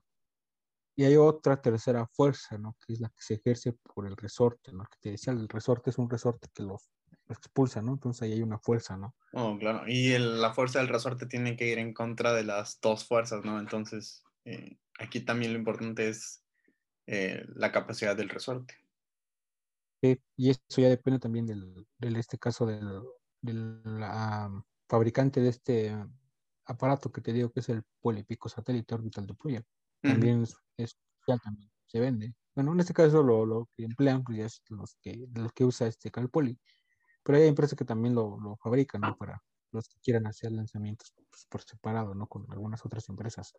Y hay otra tercera fuerza, ¿no? Que es la que se ejerce por el resorte, ¿no? Que te decía, el resorte es un resorte que los, expulsa, ¿no? Entonces ahí hay una fuerza, ¿no? Oh, claro. Y la fuerza del resorte tiene que ir en contra de las dos fuerzas, ¿no? Entonces, eh, aquí también lo importante es eh, la capacidad del resorte. Sí, y eso ya depende también del, del este caso del, del fabricante de este aparato que te digo que es el Polipico Satélite Orbital Deployer también es, también se vende. Bueno, en este caso lo, lo que emplean pues es los que, los que usa este Calpoli, pero hay empresas que también lo, lo fabrican, ¿no? Para los que quieran hacer lanzamientos pues, por separado, ¿no? Con algunas otras empresas.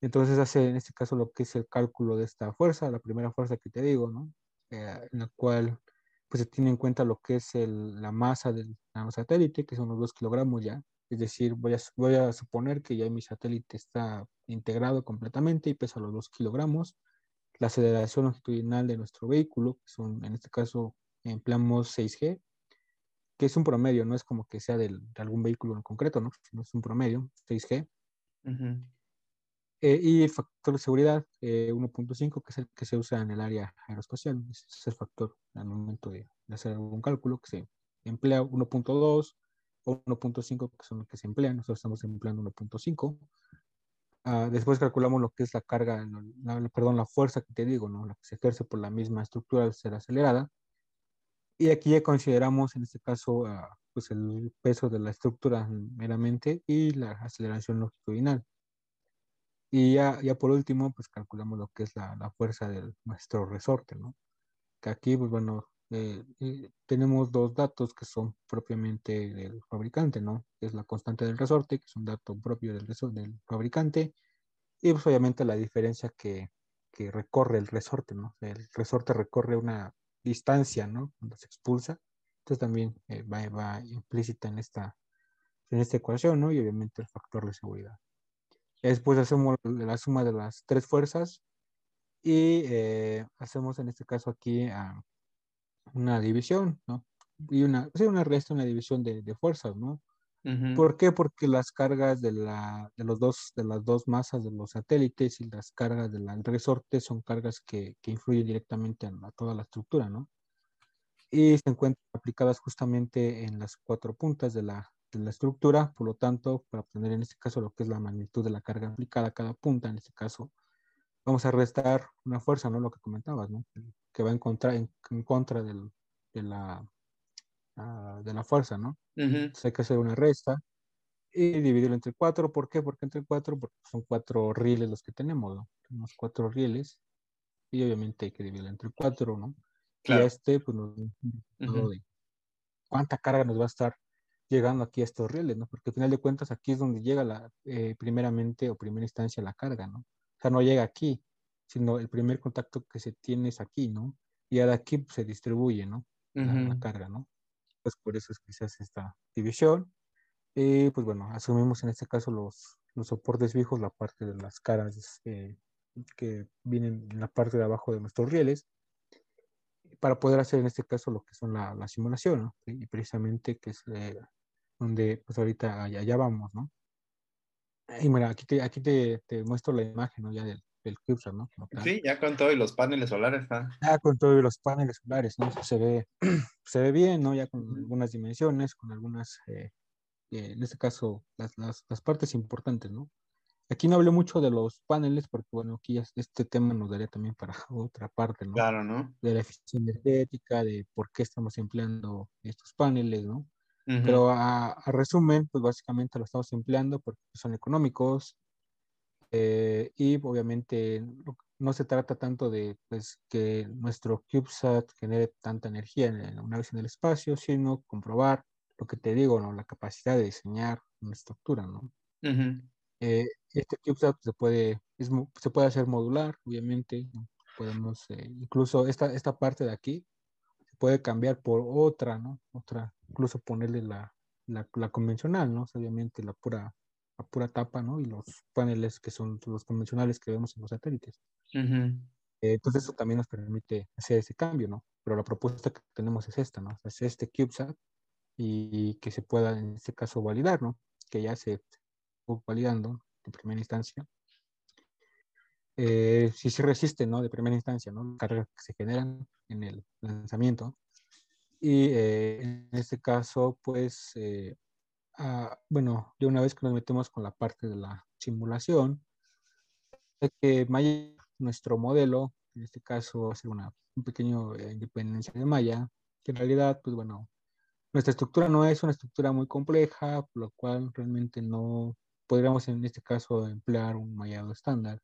Entonces hace en este caso lo que es el cálculo de esta fuerza, la primera fuerza que te digo, ¿no? Eh, en la cual pues se tiene en cuenta lo que es el, la masa del nanosatélite, que son los dos kilogramos ya, es decir, voy a, voy a suponer que ya mi satélite está integrado completamente y pesa los 2 kilogramos. La aceleración longitudinal de nuestro vehículo, que son, en este caso empleamos 6G, que es un promedio, no es como que sea de algún vehículo en concreto, ¿no? Sino es un promedio, 6G. Eh, y el factor de seguridad 1.5, eh, que es el que se usa en el área aeroespacial. Ese es el factor al momento de, de hacer algún cálculo, que se emplea 1.2, o 1.5, que son los que se emplean. Nosotros estamos empleando 1.5. Ah, después calculamos lo que es la carga, perdón, la fuerza que te digo, ¿no? La que se ejerce por la misma estructura al ser acelerada. Y aquí ya consideramos, en este caso, ah, pues el peso de la estructura meramente y la aceleración longitudinal. Y ya, ya por último, pues calculamos lo que es la, la fuerza de nuestro resorte, ¿no? Que aquí, pues bueno, eh, eh, tenemos dos datos que son propiamente del fabricante, ¿no? Es la constante del resorte, que es un dato propio del, del fabricante, y pues obviamente la diferencia que, que recorre el resorte, ¿no? El resorte recorre una distancia, ¿no? Cuando se expulsa, entonces también eh, va, va, implícita en esta, en esta ecuación, ¿no? Y obviamente el factor de seguridad. Después hacemos la suma de las tres fuerzas y hacemos en este caso aquí a una división, ¿no? Y una, sí, una resta, una división de, de fuerzas, ¿no? ¿Por qué? Porque las cargas de, la, de, los dos, de las dos masas de los satélites y las cargas del resorte son cargas que, que influyen directamente en toda la estructura, ¿no? Y se encuentran aplicadas justamente en las cuatro puntas de la, de la estructura, por lo tanto, para obtener en este caso lo que es la magnitud de la carga aplicada a cada punta, en este caso, vamos a restar una fuerza, ¿no? Lo que comentabas, ¿no? Que va en contra, en, contra del, de, la, uh, de la fuerza, ¿no? Entonces hay que hacer una resta y dividirlo entre cuatro. ¿Por qué? Porque entre cuatro, porque son cuatro rieles los que tenemos, ¿no? Tenemos cuatro rieles y obviamente hay que dividirlo entre cuatro, ¿no? Y este, pues, nos, uh cuánta carga nos va a estar llegando aquí a estos rieles, ¿no? Porque al final de cuentas aquí es donde llega la, eh, primeramente o primera instancia la carga, ¿no? O sea, no llega aquí, sino el primer contacto que se tiene es aquí, ¿no? Y de aquí pues, se distribuye, ¿no? la, carga, ¿no? Pues por eso es que se hace esta división. Y pues bueno, asumimos en este caso los, los soportes fijos, la parte de las caras eh, que vienen en la parte de abajo de nuestros rieles, para poder hacer en este caso lo que son la, la simulación, ¿no? Y precisamente que es eh, donde pues ahorita allá, allá vamos, ¿no? Y mira, aquí te, aquí te, te muestro la imagen ¿no? ya del, del CubeSat, ¿no? Sí, ya con todo y los paneles solares está. Ya con todo y los paneles solares, ¿no? Se ve, <clears throat> se ve bien, ¿no? Ya con algunas dimensiones, con algunas, eh, eh, en este caso, las, las, las, partes importantes, ¿no? Aquí no hablé mucho de los paneles porque, bueno, aquí ya este tema nos daría también para <laughs> otra parte, ¿no? Claro, ¿no? De la eficiencia energética, de por qué estamos empleando estos paneles, ¿no? Pero a, resumen, pues básicamente lo estamos empleando porque son económicos eh, y obviamente no se trata tanto de pues, que nuestro CubeSat genere tanta energía en, una vez en el espacio, sino comprobar lo que te digo, ¿no? La capacidad de diseñar una estructura, ¿no? Eh, este CubeSat se puede, se puede hacer modular, obviamente, podemos, eh, incluso esta, esta parte de aquí, puede cambiar por otra, ¿no? Otra, incluso ponerle la, la, la convencional, ¿no? Obviamente la pura, la pura tapa, ¿no? Y los paneles que son los convencionales que vemos en los satélites. Eh, entonces eso también nos permite hacer ese cambio, ¿no? Pero la propuesta que tenemos es esta, ¿no? Es este CubeSat y que se pueda en este caso validar, ¿no? Que ya se validando en primera instancia. Eh, si se resiste, ¿no? De primera instancia, ¿no? Cargas que se generan en el lanzamiento. Y eh, en este caso, pues, eh, ah, bueno, de una vez que nos metemos con la parte de la simulación, es que Maya, nuestro modelo, en este caso, hace una un pequeño eh, independencia de Maya, que en realidad, pues bueno, nuestra estructura no es una estructura muy compleja, por lo cual realmente no podríamos en este caso emplear un mallado estándar.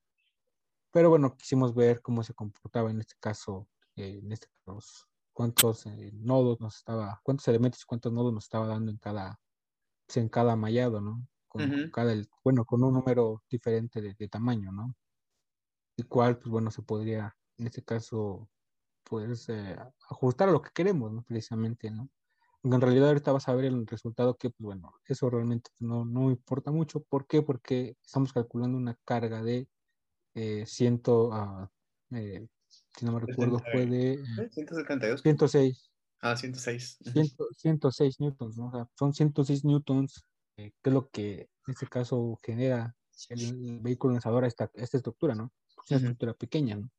Pero bueno, quisimos ver cómo se comportaba en este caso eh, en este caso, cuántos eh, nodos nos estaba, cuántos elementos y cuántos nodos nos estaba dando en cada, pues, en cada mallado, ¿no? Con cada, bueno, con un número diferente de, tamaño, ¿no? Y cuál, pues bueno, se podría, en este caso, pues eh, ajustar a lo que queremos, ¿no? Precisamente, ¿no? en realidad ahorita vas a ver el resultado que, pues bueno, eso realmente no, no importa mucho. ¿Por qué? Porque estamos calculando una carga de eh, ciento, uh, eh, si no me recuerdo, fue de... 172. 106. Ah, 106. 106 newtons, ¿no? O sea, son 106 newtons, eh, que es lo que en este caso genera el, vehículo lanzador a esta, esta estructura, ¿no? Es una estructura pequeña, ¿no?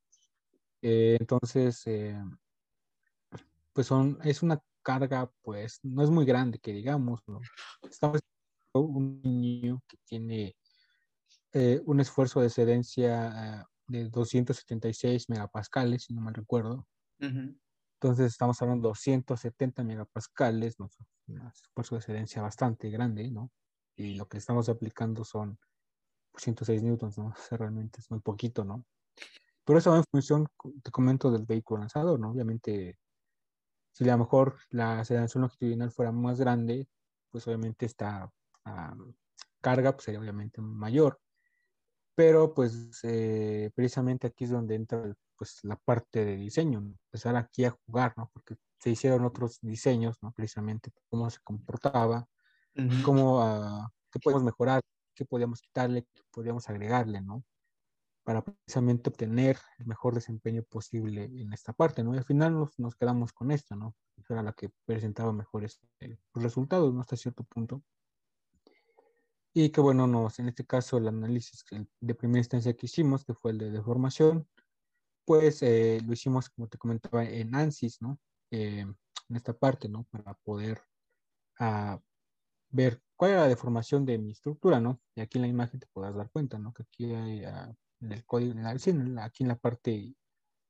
Eh, entonces, eh, pues son, es una carga, pues, no es muy grande, que digamos, ¿no? Estamos un niño que tiene eh, un esfuerzo de excedencia eh, de 276 megapascales, si no mal recuerdo. Entonces estamos hablando de 270 megapascales, ¿no? un esfuerzo de excedencia bastante grande, ¿no? Y lo que estamos aplicando son 106 newtons, ¿no? <laughs> O realmente es muy poquito, ¿no? Pero eso va en función, te comento, del vehículo lanzador, ¿no? Obviamente, si a lo mejor la aceleración longitudinal fuera más grande, pues obviamente esta carga pues, sería obviamente mayor. Pero pues eh, precisamente aquí es donde entra pues la parte de diseño, empezar aquí a jugar, ¿no? Porque se hicieron otros diseños, ¿no? Precisamente cómo se comportaba, cómo, uh, qué podemos mejorar, qué podíamos quitarle, qué podíamos agregarle, ¿no? Para precisamente obtener el mejor desempeño posible en esta parte, ¿no? Y al final nos, nos quedamos con esta, ¿no? Era la que presentaba mejores eh, resultados, ¿no? Hasta cierto punto. Y que bueno, nos, en este caso el análisis de primera instancia que hicimos, que fue el de deformación, pues eh, lo hicimos, como te comentaba, en ANSYS, ¿no? Eh, en esta parte, ¿no? Para poder uh, ver cuál era la deformación de mi estructura, ¿no? Y aquí en la imagen te podrás dar cuenta, ¿no? Que aquí hay uh, el código, sí, aquí en la parte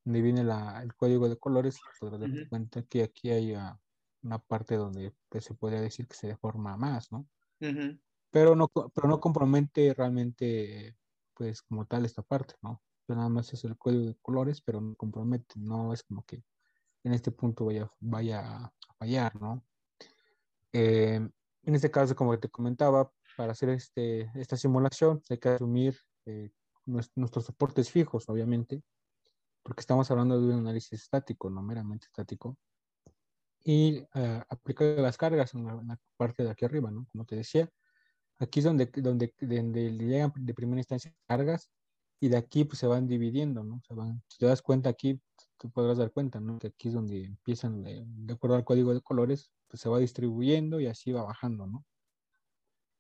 donde viene la, el código de colores, podrás darte cuenta que aquí hay uh, una parte donde pues, se podría decir que se deforma más, ¿no? Pero no, pero no compromete realmente, pues como tal esta parte, ¿no? nada más es el código de colores, pero no compromete, no es como que en este punto vaya, vaya a fallar, ¿no? Eh, en este caso, como te comentaba, para hacer este, esta simulación hay que asumir eh, nuestros soportes fijos, obviamente, porque estamos hablando de un análisis estático, no meramente estático, y uh, aplicar las cargas en la, parte de aquí arriba, ¿no? Como te decía, Aquí es donde, donde, donde llegan de primera instancia cargas y de aquí pues se van dividiendo, ¿no? Se van, si te das cuenta aquí, tú podrás dar cuenta, ¿no? Que aquí es donde empiezan, de, de acuerdo al código de colores, pues se va distribuyendo y así va bajando, ¿no?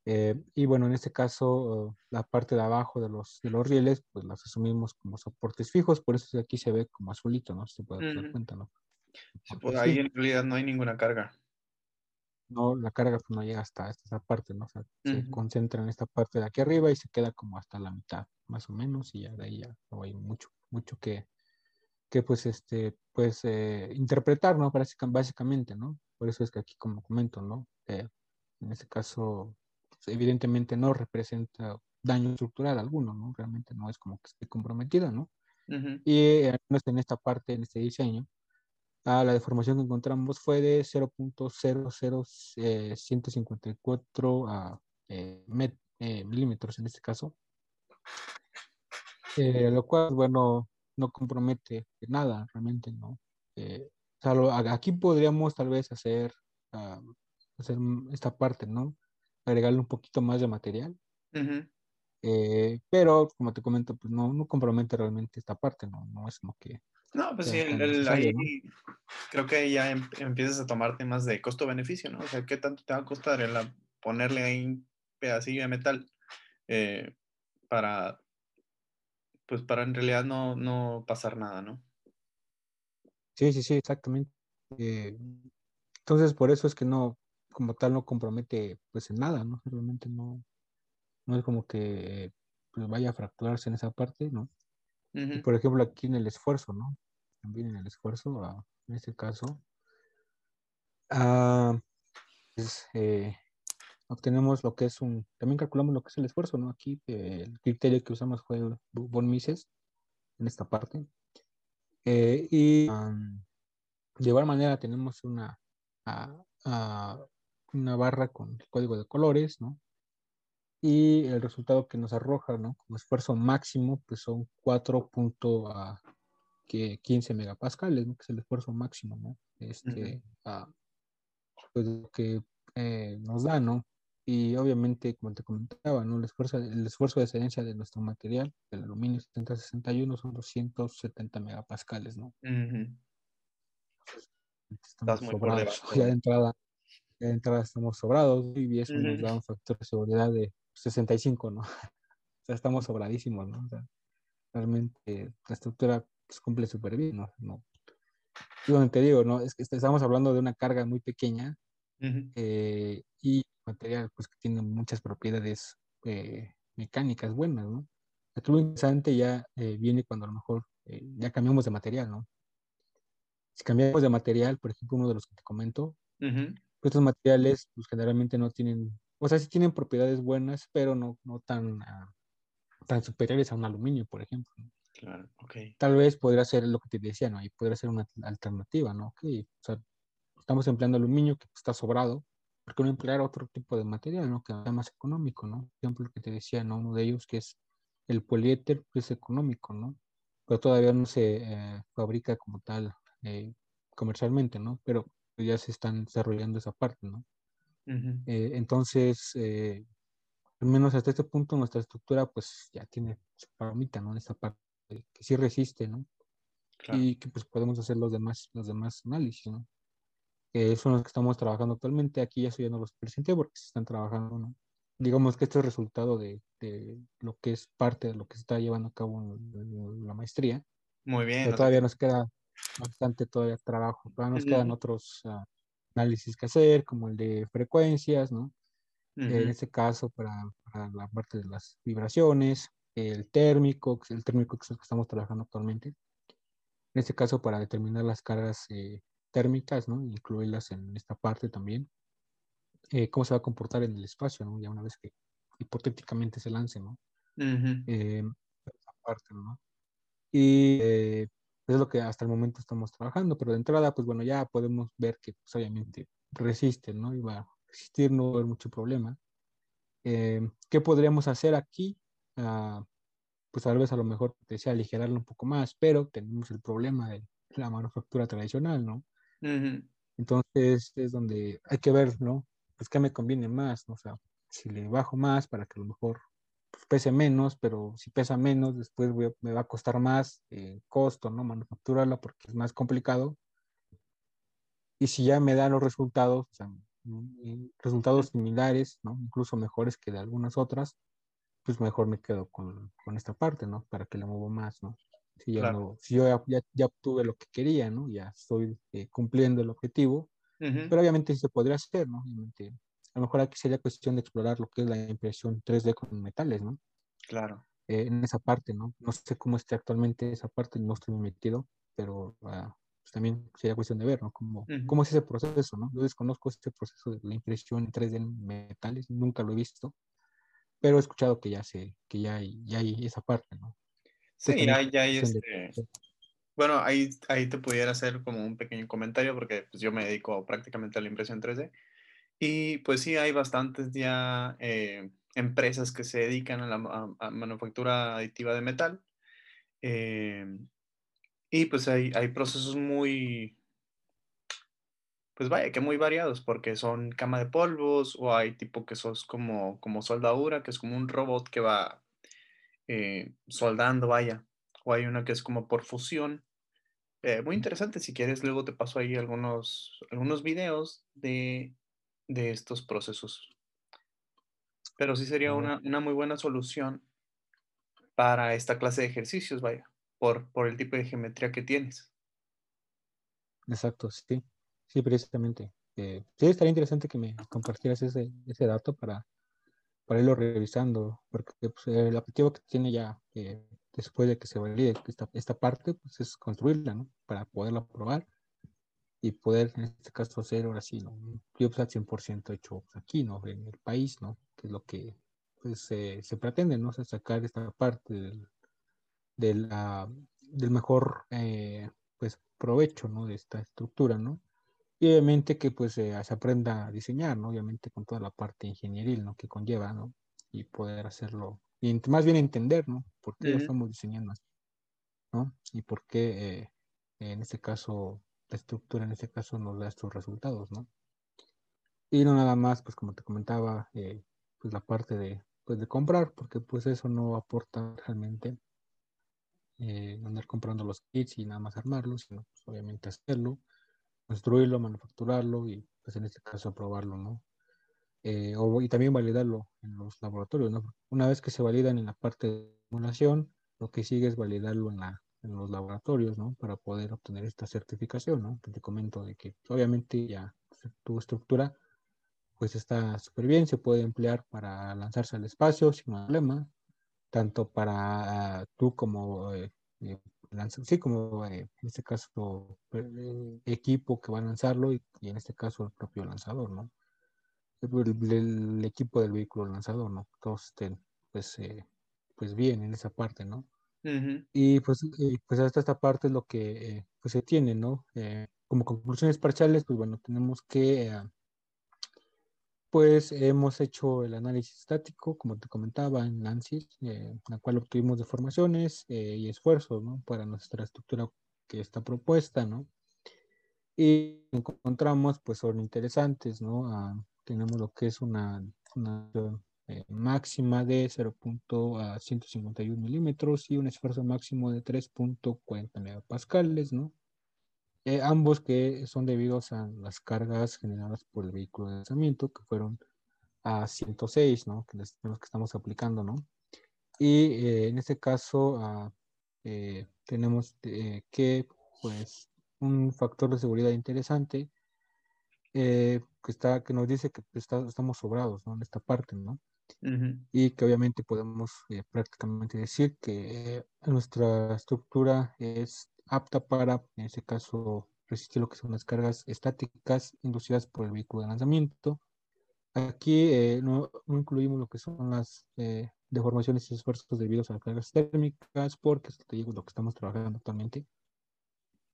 Eh, y bueno, en este caso, la parte de abajo de los, de los rieles, pues las asumimos como soportes fijos, por eso aquí se ve como azulito, ¿no? Se puede dar cuenta, ¿no? Sí, pues ahí en realidad no hay ninguna carga no, la carga pues, no llega hasta, esta parte, ¿no? O sea, se concentra en esta parte de aquí arriba y se queda como hasta la mitad, más o menos, y ya de ahí ya no hay mucho, mucho que, que pues, este, pues, eh, interpretar, ¿no? Básicamente, ¿no? Por eso es que aquí, como comento, ¿no? Eh, en este caso, pues, evidentemente no representa daño estructural alguno, ¿no? Realmente no es como que esté comprometido, ¿no? Y eh, en esta parte, en este diseño, Ah, la deformación que encontramos fue de 0.00154 ah, eh, eh, milímetros en este caso, eh, lo cual, bueno, no compromete nada realmente, ¿no? aquí podríamos tal vez hacer, ah, hacer esta parte, ¿no? Agregarle un poquito más de material. pero, como te comento, pues no, no compromete realmente esta parte, ¿no? No es como que no, pues sí, el, ahí creo que ya em, empiezas a tomar temas de costo-beneficio, ¿no? O sea, ¿qué tanto te va a costar el ponerle ahí un pedacillo de metal eh, para, pues para en realidad no, no pasar nada, ¿no? Sí, sí, sí, exactamente. Eh, entonces, por eso es que no, como tal, no compromete pues en nada, ¿no? Realmente no, no es como que pues, vaya a fracturarse en esa parte, ¿no? por ejemplo, aquí en el esfuerzo, ¿no? También en el esfuerzo, ah, en este caso, ah, pues, eh, obtenemos lo que es un, también calculamos lo que es el esfuerzo, ¿no? Aquí eh, el criterio que usamos fue von Mises en esta parte. Eh, y de igual manera tenemos una, ah, una barra con el código de colores, ¿no? y el resultado que nos arroja, ¿no? Como esfuerzo máximo, pues son 4.15 megapascales, ¿no? Que es el esfuerzo máximo, ¿no? Este, pues lo que eh, nos da, ¿no? Y obviamente, como te comentaba, ¿no? El esfuerzo, el esfuerzo de excelencia de nuestro material, el aluminio 7061, son 270 megapascales, ¿no? Estamos sobrados. <laughs> Ya de entrada, ya de entrada estamos sobrados y eso nos da un factor de seguridad de 65, ¿no? <laughs> O sea, estamos sobradísimos, ¿no? O sea, realmente la estructura pues, cumple súper bien, ¿no? donde te digo, ¿no? Es que estamos hablando de una carga muy pequeña eh, y material pues que tiene muchas propiedades eh, mecánicas buenas, ¿no? Lo interesante ya eh, viene cuando a lo mejor ya cambiamos de material, ¿no? Si cambiamos de material, por ejemplo, uno de los que te comento, pues estos materiales pues generalmente no tienen, o sea, sí tienen propiedades buenas, pero no, no tan, ah, tan superiores a un aluminio, por ejemplo. Claro, ok. Tal vez podría ser lo que te decía, ¿no? Y podría ser una alternativa, ¿no? Ok, o sea, estamos empleando aluminio que está sobrado, ¿por qué no emplear otro tipo de material, ¿no? Que sea más económico, ¿no? Por ejemplo, lo que te decía, ¿no? Uno de ellos que es el poliéter, que es económico, ¿no? Pero todavía no se eh, fabrica como tal eh, comercialmente, ¿no? Pero ya se están desarrollando esa parte, ¿no? Eh, entonces, al menos hasta este punto nuestra estructura pues ya tiene su palomita, ¿no? En esta parte que sí resiste, ¿no? Y que pues podemos hacer los demás, los demás análisis, ¿no? Que son los que estamos trabajando actualmente. Aquí eso ya no los presenté porque se están trabajando, ¿no? Digamos que esto es resultado de, de, lo que es parte de lo que se está llevando a cabo en, la maestría. Muy bien. Pero todavía nos queda bastante todavía trabajo. Todavía nos quedan otros uh, análisis que hacer, como el de frecuencias, ¿no? En este caso, para, para, la parte de las vibraciones, el térmico, que es el térmico que estamos trabajando actualmente. En este caso, para determinar las cargas eh, térmicas, ¿no? Incluirlas en esta parte también. Eh, cómo se va a comportar en el espacio, ¿no? Ya una vez que hipotéticamente se lance, ¿no? Eh, parte, ¿no? Y es lo que hasta el momento estamos trabajando, pero de entrada, pues bueno, ya podemos ver que pues, obviamente resiste, ¿no? Y va a resistir, no va a haber mucho problema. ¿Qué podríamos hacer aquí? Ah, pues tal vez a lo mejor desea aligerarlo un poco más, pero tenemos el problema de la manufactura tradicional, ¿no? Entonces es donde hay que ver, ¿no? Pues qué me conviene más, ¿no? O sea, si le bajo más para que a lo mejor pues, pese menos, pero si pesa menos, después me va a costar más eh, costo, ¿no? Manufacturarla porque es más complicado. Y si ya me dan los resultados, o sea, resultados similares, ¿no? Incluso mejores que de algunas otras, pues mejor me quedo con, con, esta parte, ¿no? Para que le muevo más, ¿no? Si, ya no, si yo ya, ya, obtuve lo que quería, ¿no? Ya estoy eh, cumpliendo el objetivo, pero obviamente se podría hacer, ¿no? Obviamente, a lo mejor aquí sería cuestión de explorar lo que es la impresión 3D con metales, ¿no? Claro. Eh, en esa parte, ¿no? No sé cómo esté actualmente esa parte, no estoy metido, pero uh, pues también sería cuestión de ver, ¿no? Cómo, cómo es ese proceso, ¿no? Yo desconozco ese proceso de la impresión 3D en metales, nunca lo he visto pero he escuchado que ya se, que ya hay, ya hay esa parte, ¿no? Sí, ya, ya hay este... Bueno, ahí, ahí te pudiera hacer como un pequeño comentario porque pues, yo me dedico prácticamente a la impresión 3D y pues sí, hay bastantes ya eh, empresas que se dedican a la manufactura aditiva de metal eh, y pues hay, hay procesos muy, pues vaya, que muy variados, porque son cama de polvos, o hay tipo que sos como, como soldadura, que es como un robot que va eh, soldando, vaya, o hay una que es como por fusión. Eh, muy interesante, si quieres, luego te paso ahí algunos, algunos videos de, de estos procesos. Pero sí sería una, una, muy buena solución para esta clase de ejercicios, vaya, por, por el tipo de geometría que tienes. Exacto, sí. Sí, precisamente. Eh, sí, estaría interesante que me compartieras ese, ese dato para, para irlo revisando, porque pues, el objetivo que tiene ya eh, después de que se valide esta, esta parte, pues es construirla, ¿no? Para poderla probar y poder, en este caso, hacer ahora sí, ¿no? Un CubeSat 100% hecho aquí, ¿no? En el país, ¿no? Que es lo que pues, se pretende, ¿no? sacar esta parte del, del, del mejor, eh, pues, provecho, ¿no? De esta estructura, ¿no? Y obviamente que pues se aprenda a diseñar, ¿no? Obviamente con toda la parte ingenieril, ¿no? Que conlleva, ¿no? Y poder hacerlo, y más bien entender, ¿no? ¿Por qué lo estamos diseñando así? ¿No? Y por qué eh, en este caso, la estructura en este caso nos da estos resultados, ¿no? Y no nada más, pues como te comentaba, eh, pues la parte de, pues, de comprar, porque pues eso no aporta realmente eh, andar comprando los kits y nada más armarlos, sino pues, obviamente hacerlo construirlo, manufacturarlo y pues en este caso aprobarlo, ¿no? Eh, y también validarlo en los laboratorios, ¿no? Una vez que se validan en la parte de simulación, lo que sigue es validarlo en la, en los laboratorios, ¿no? Para poder obtener esta certificación, ¿no? Te comento de que obviamente ya tu estructura pues está súper bien, se puede emplear para lanzarse al espacio sin problema, tanto para tú como eh, eh sí, como eh, en este caso el equipo que va a lanzarlo y, en este caso el propio lanzador, ¿no? El, equipo del vehículo lanzador, ¿no? Todos estén pues, eh, pues bien en esa parte, ¿no? Y pues, pues hasta esta parte es lo que pues se tiene, ¿no? como conclusiones parciales, pues bueno, tenemos que pues hemos hecho el análisis estático, como te comentaba, en ANSYS, eh, la cual obtuvimos deformaciones eh, y esfuerzos ¿no? para nuestra estructura que está propuesta, ¿no? Y encontramos, pues son interesantes, ¿no? Ah, tenemos lo que es una, eh, máxima de 0.151 milímetros y un esfuerzo máximo de 3.40 megapascales, ¿no? Eh, ambos que son debidos a las cargas generadas por el vehículo de lanzamiento, que fueron a 106, ¿no? Que los que estamos aplicando, ¿no? Y eh, en este caso ah, eh, tenemos que, pues, un factor de seguridad interesante que, está, que nos dice que estamos sobrados, ¿no? En esta parte, ¿no? Y que obviamente podemos prácticamente decir que nuestra estructura es apta para, en este caso, resistir lo que son las cargas estáticas inducidas por el vehículo de lanzamiento. Aquí eh, no, incluimos lo que son las eh, deformaciones y esfuerzos debidos a las cargas térmicas, porque te digo lo que estamos trabajando actualmente.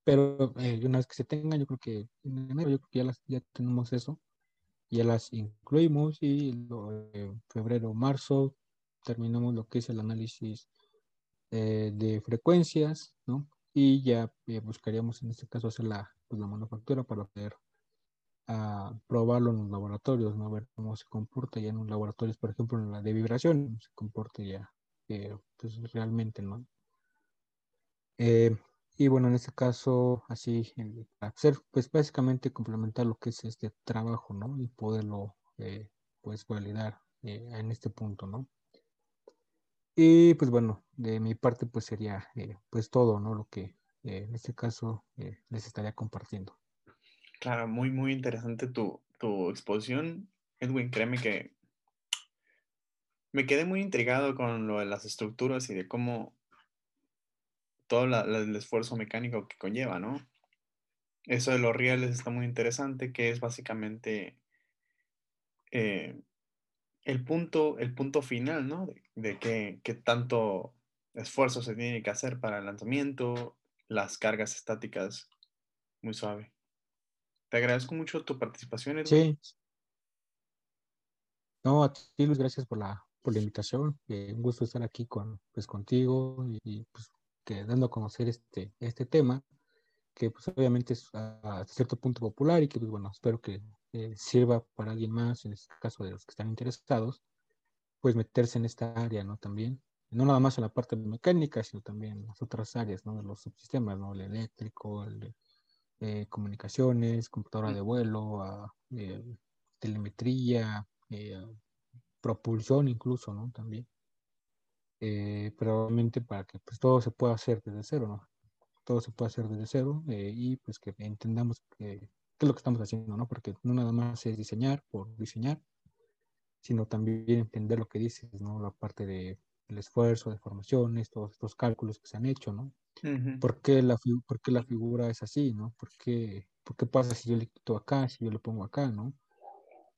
Pero eh, una vez que se tengan, yo creo que en enero yo creo que ya, las, ya tenemos eso, ya las incluimos y en febrero, marzo terminamos lo que es el análisis de frecuencias, ¿no? Y ya eh, buscaríamos en este caso hacer la, pues, la manufactura para poder ah, probarlo en los laboratorios, ¿no? A ver cómo se comporta ya en un laboratorio, por ejemplo, en la de vibración, se comporta ya eh, pues realmente, ¿no? Eh, y bueno, en este caso, así, hacer, pues básicamente complementar lo que es este trabajo, ¿no? Y poderlo, pues, validar en este punto, ¿no? Y pues bueno, de mi parte pues sería eh, pues todo, ¿no? Lo que eh, en este caso eh, les estaría compartiendo. Claro, muy, muy interesante tu, tu exposición. Edwin, créeme que me quedé muy intrigado con lo de las estructuras y de cómo todo el esfuerzo mecánico que conlleva, ¿no? Eso de los rieles está muy interesante, que es básicamente el punto, el punto final, ¿no? De, qué, tanto esfuerzo se tiene que hacer para el lanzamiento, las cargas estáticas, muy suave. Te agradezco mucho tu participación, Edwin. Sí. No, a ti, Luis, gracias por la, por la invitación. Eh, un gusto estar aquí con, pues, contigo y, pues, que dando a conocer este, este tema, que pues obviamente es a, cierto punto popular y que pues bueno, espero que eh, sirva para alguien más, en este caso de los que están interesados, pues meterse en esta área, ¿no? También, no nada más en la parte mecánica, sino también en las otras áreas, ¿no? De los subsistemas, ¿no? El eléctrico, el de eh, comunicaciones, computadora de vuelo, ah, eh, telemetría, propulsión incluso, ¿no? También. probablemente para que pues todo se pueda hacer desde cero, ¿no? Todo se puede hacer desde cero y pues que entendamos que qué es lo que estamos haciendo, ¿no? Porque no nada más es diseñar por diseñar, sino también entender lo que dices, ¿no? La parte de el esfuerzo, de formaciones, todos estos cálculos que se han hecho, ¿no? ¿Por, qué la, ¿Por qué la figura es así, ¿no? ¿Por qué, ¿Por qué pasa si yo le quito acá, si yo le pongo acá, ¿no?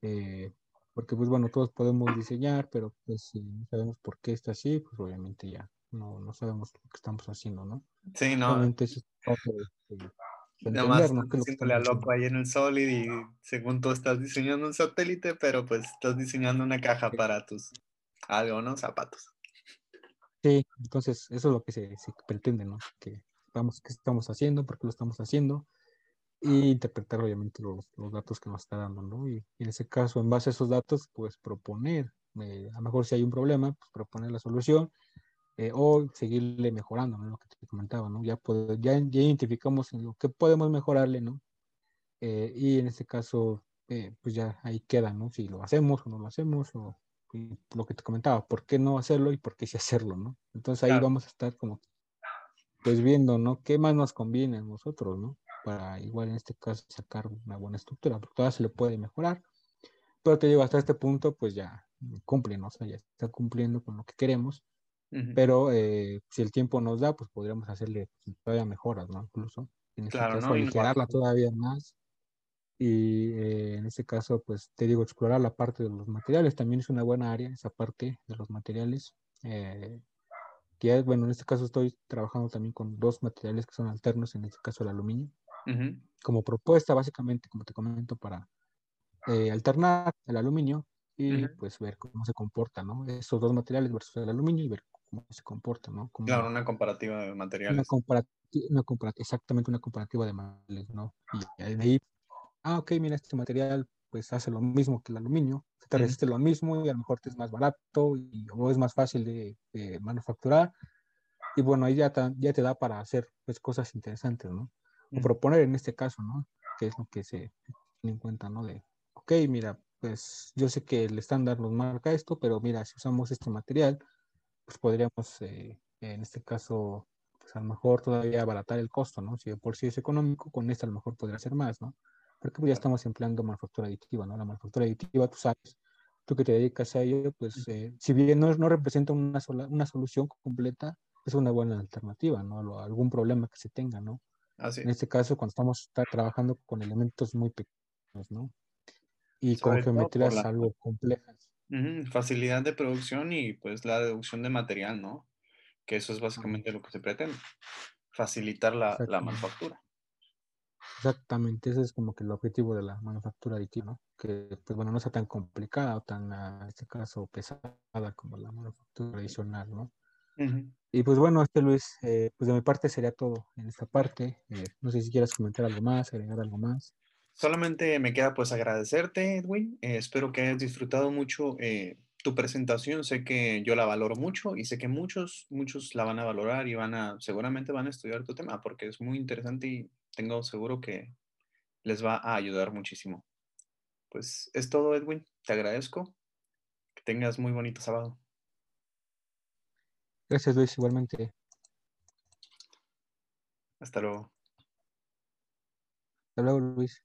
Eh, porque, pues bueno, todos podemos diseñar, pero pues si no sabemos por qué está así, pues obviamente ya no, no sabemos lo que estamos haciendo, ¿no? Sí, no. Obviamente es Nada más a loco ahí en el Solid y según tú estás diseñando un satélite, pero pues estás diseñando una caja para tus algo, ¿no? Zapatos. Sí, entonces eso es lo que se, pretende, ¿no? Que vamos, qué estamos haciendo, por qué lo estamos haciendo, y interpretar obviamente los, datos que nos está dando, ¿no? Y, en ese caso, en base a esos datos, pues proponer, eh, a lo mejor si hay un problema, pues proponer la solución eh, o seguirle mejorando, ¿no? Lo que te comentaba, ¿no? Ya, ya, identificamos lo que podemos mejorarle, ¿no? Eh, y en este caso, eh, pues ya ahí queda, ¿no? Si lo hacemos o no lo hacemos, o lo que te comentaba, ¿por qué no hacerlo y por qué sí hacerlo, ¿no? Entonces ahí vamos a estar como pues viendo, ¿no? ¿Qué más nos conviene a nosotros, ¿no? Para igual en este caso sacar una buena estructura, porque todavía se le puede mejorar. Pero te digo, hasta este punto, pues ya cumple, ¿no? O sea, ya está cumpliendo con lo que queremos. Pero eh, si el tiempo nos da, pues podríamos hacerle pues, todavía mejoras, ¿no? Incluso en este Claro, caso, ¿no? Todavía más. Y eh, en este caso, pues te digo, explorar la parte de los materiales también es una buena área, esa parte de los materiales. Eh, que bueno, en este caso estoy trabajando también con dos materiales que son alternos, en este caso el aluminio, Ujú, como propuesta básicamente, como te comento, para eh, alternar el aluminio y Ujú. pues ver cómo se comporta, ¿no? Esos dos materiales versus el aluminio y ver cómo se comporta, ¿no? Como Claro, una comparativa de una materiales. comparativa, una compara- exactamente una comparativa de materiales, ¿no? Y de ahí, ah, ok, mira, este material pues hace lo mismo que el aluminio, te Ujú. resiste lo mismo y a lo mejor te es más barato y, o es más fácil de, de manufacturar. Y bueno, ahí ya te, ya te da para hacer pues cosas interesantes, ¿no? O Ujú. proponer en este caso, ¿no? Que es lo que se tiene en cuenta, ¿no? De, ok, mira, pues yo sé que el estándar nos marca esto, pero mira, si usamos este material, pues podríamos, eh, en este caso, pues a lo mejor todavía abaratar el costo, ¿no? Si por sí es económico, con este a lo mejor podría ser más, ¿no? Porque pues ya estamos empleando manufactura aditiva, ¿no? La manufactura aditiva, tú sabes, tú que te dedicas a ello, pues eh, si bien no, no representa una, sola, una solución completa, es una buena alternativa, ¿no? Algún problema que se tenga, ¿no? Así En es. este caso, cuando estamos tra- trabajando con elementos muy pequeños, ¿no? Y con Sobre la geometrías algo complejas. Facilidad de producción y pues la reducción de material, ¿no? Que eso es básicamente lo que se pretende, facilitar la, manufactura. Exactamente, ese es como que el objetivo de la manufactura aditiva, ¿no? Que, pues bueno, no sea tan complicada o tan, en este caso, pesada como la manufactura tradicional, ¿no? Y pues bueno, este Luis, eh, pues de mi parte sería todo en esta parte. Eh, no sé si quieras comentar algo más, agregar algo más. Solamente me queda pues agradecerte, Edwin. Eh, espero que hayas disfrutado mucho eh, tu presentación. Sé que yo la valoro mucho y sé que muchos, muchos la van a valorar y van a, seguramente van a estudiar tu tema porque es muy interesante y tengo seguro que les va a ayudar muchísimo. Pues es todo, Edwin. Te agradezco. Que tengas muy bonito sábado. Gracias, Luis, igualmente. Hasta luego. Hasta luego, Luis.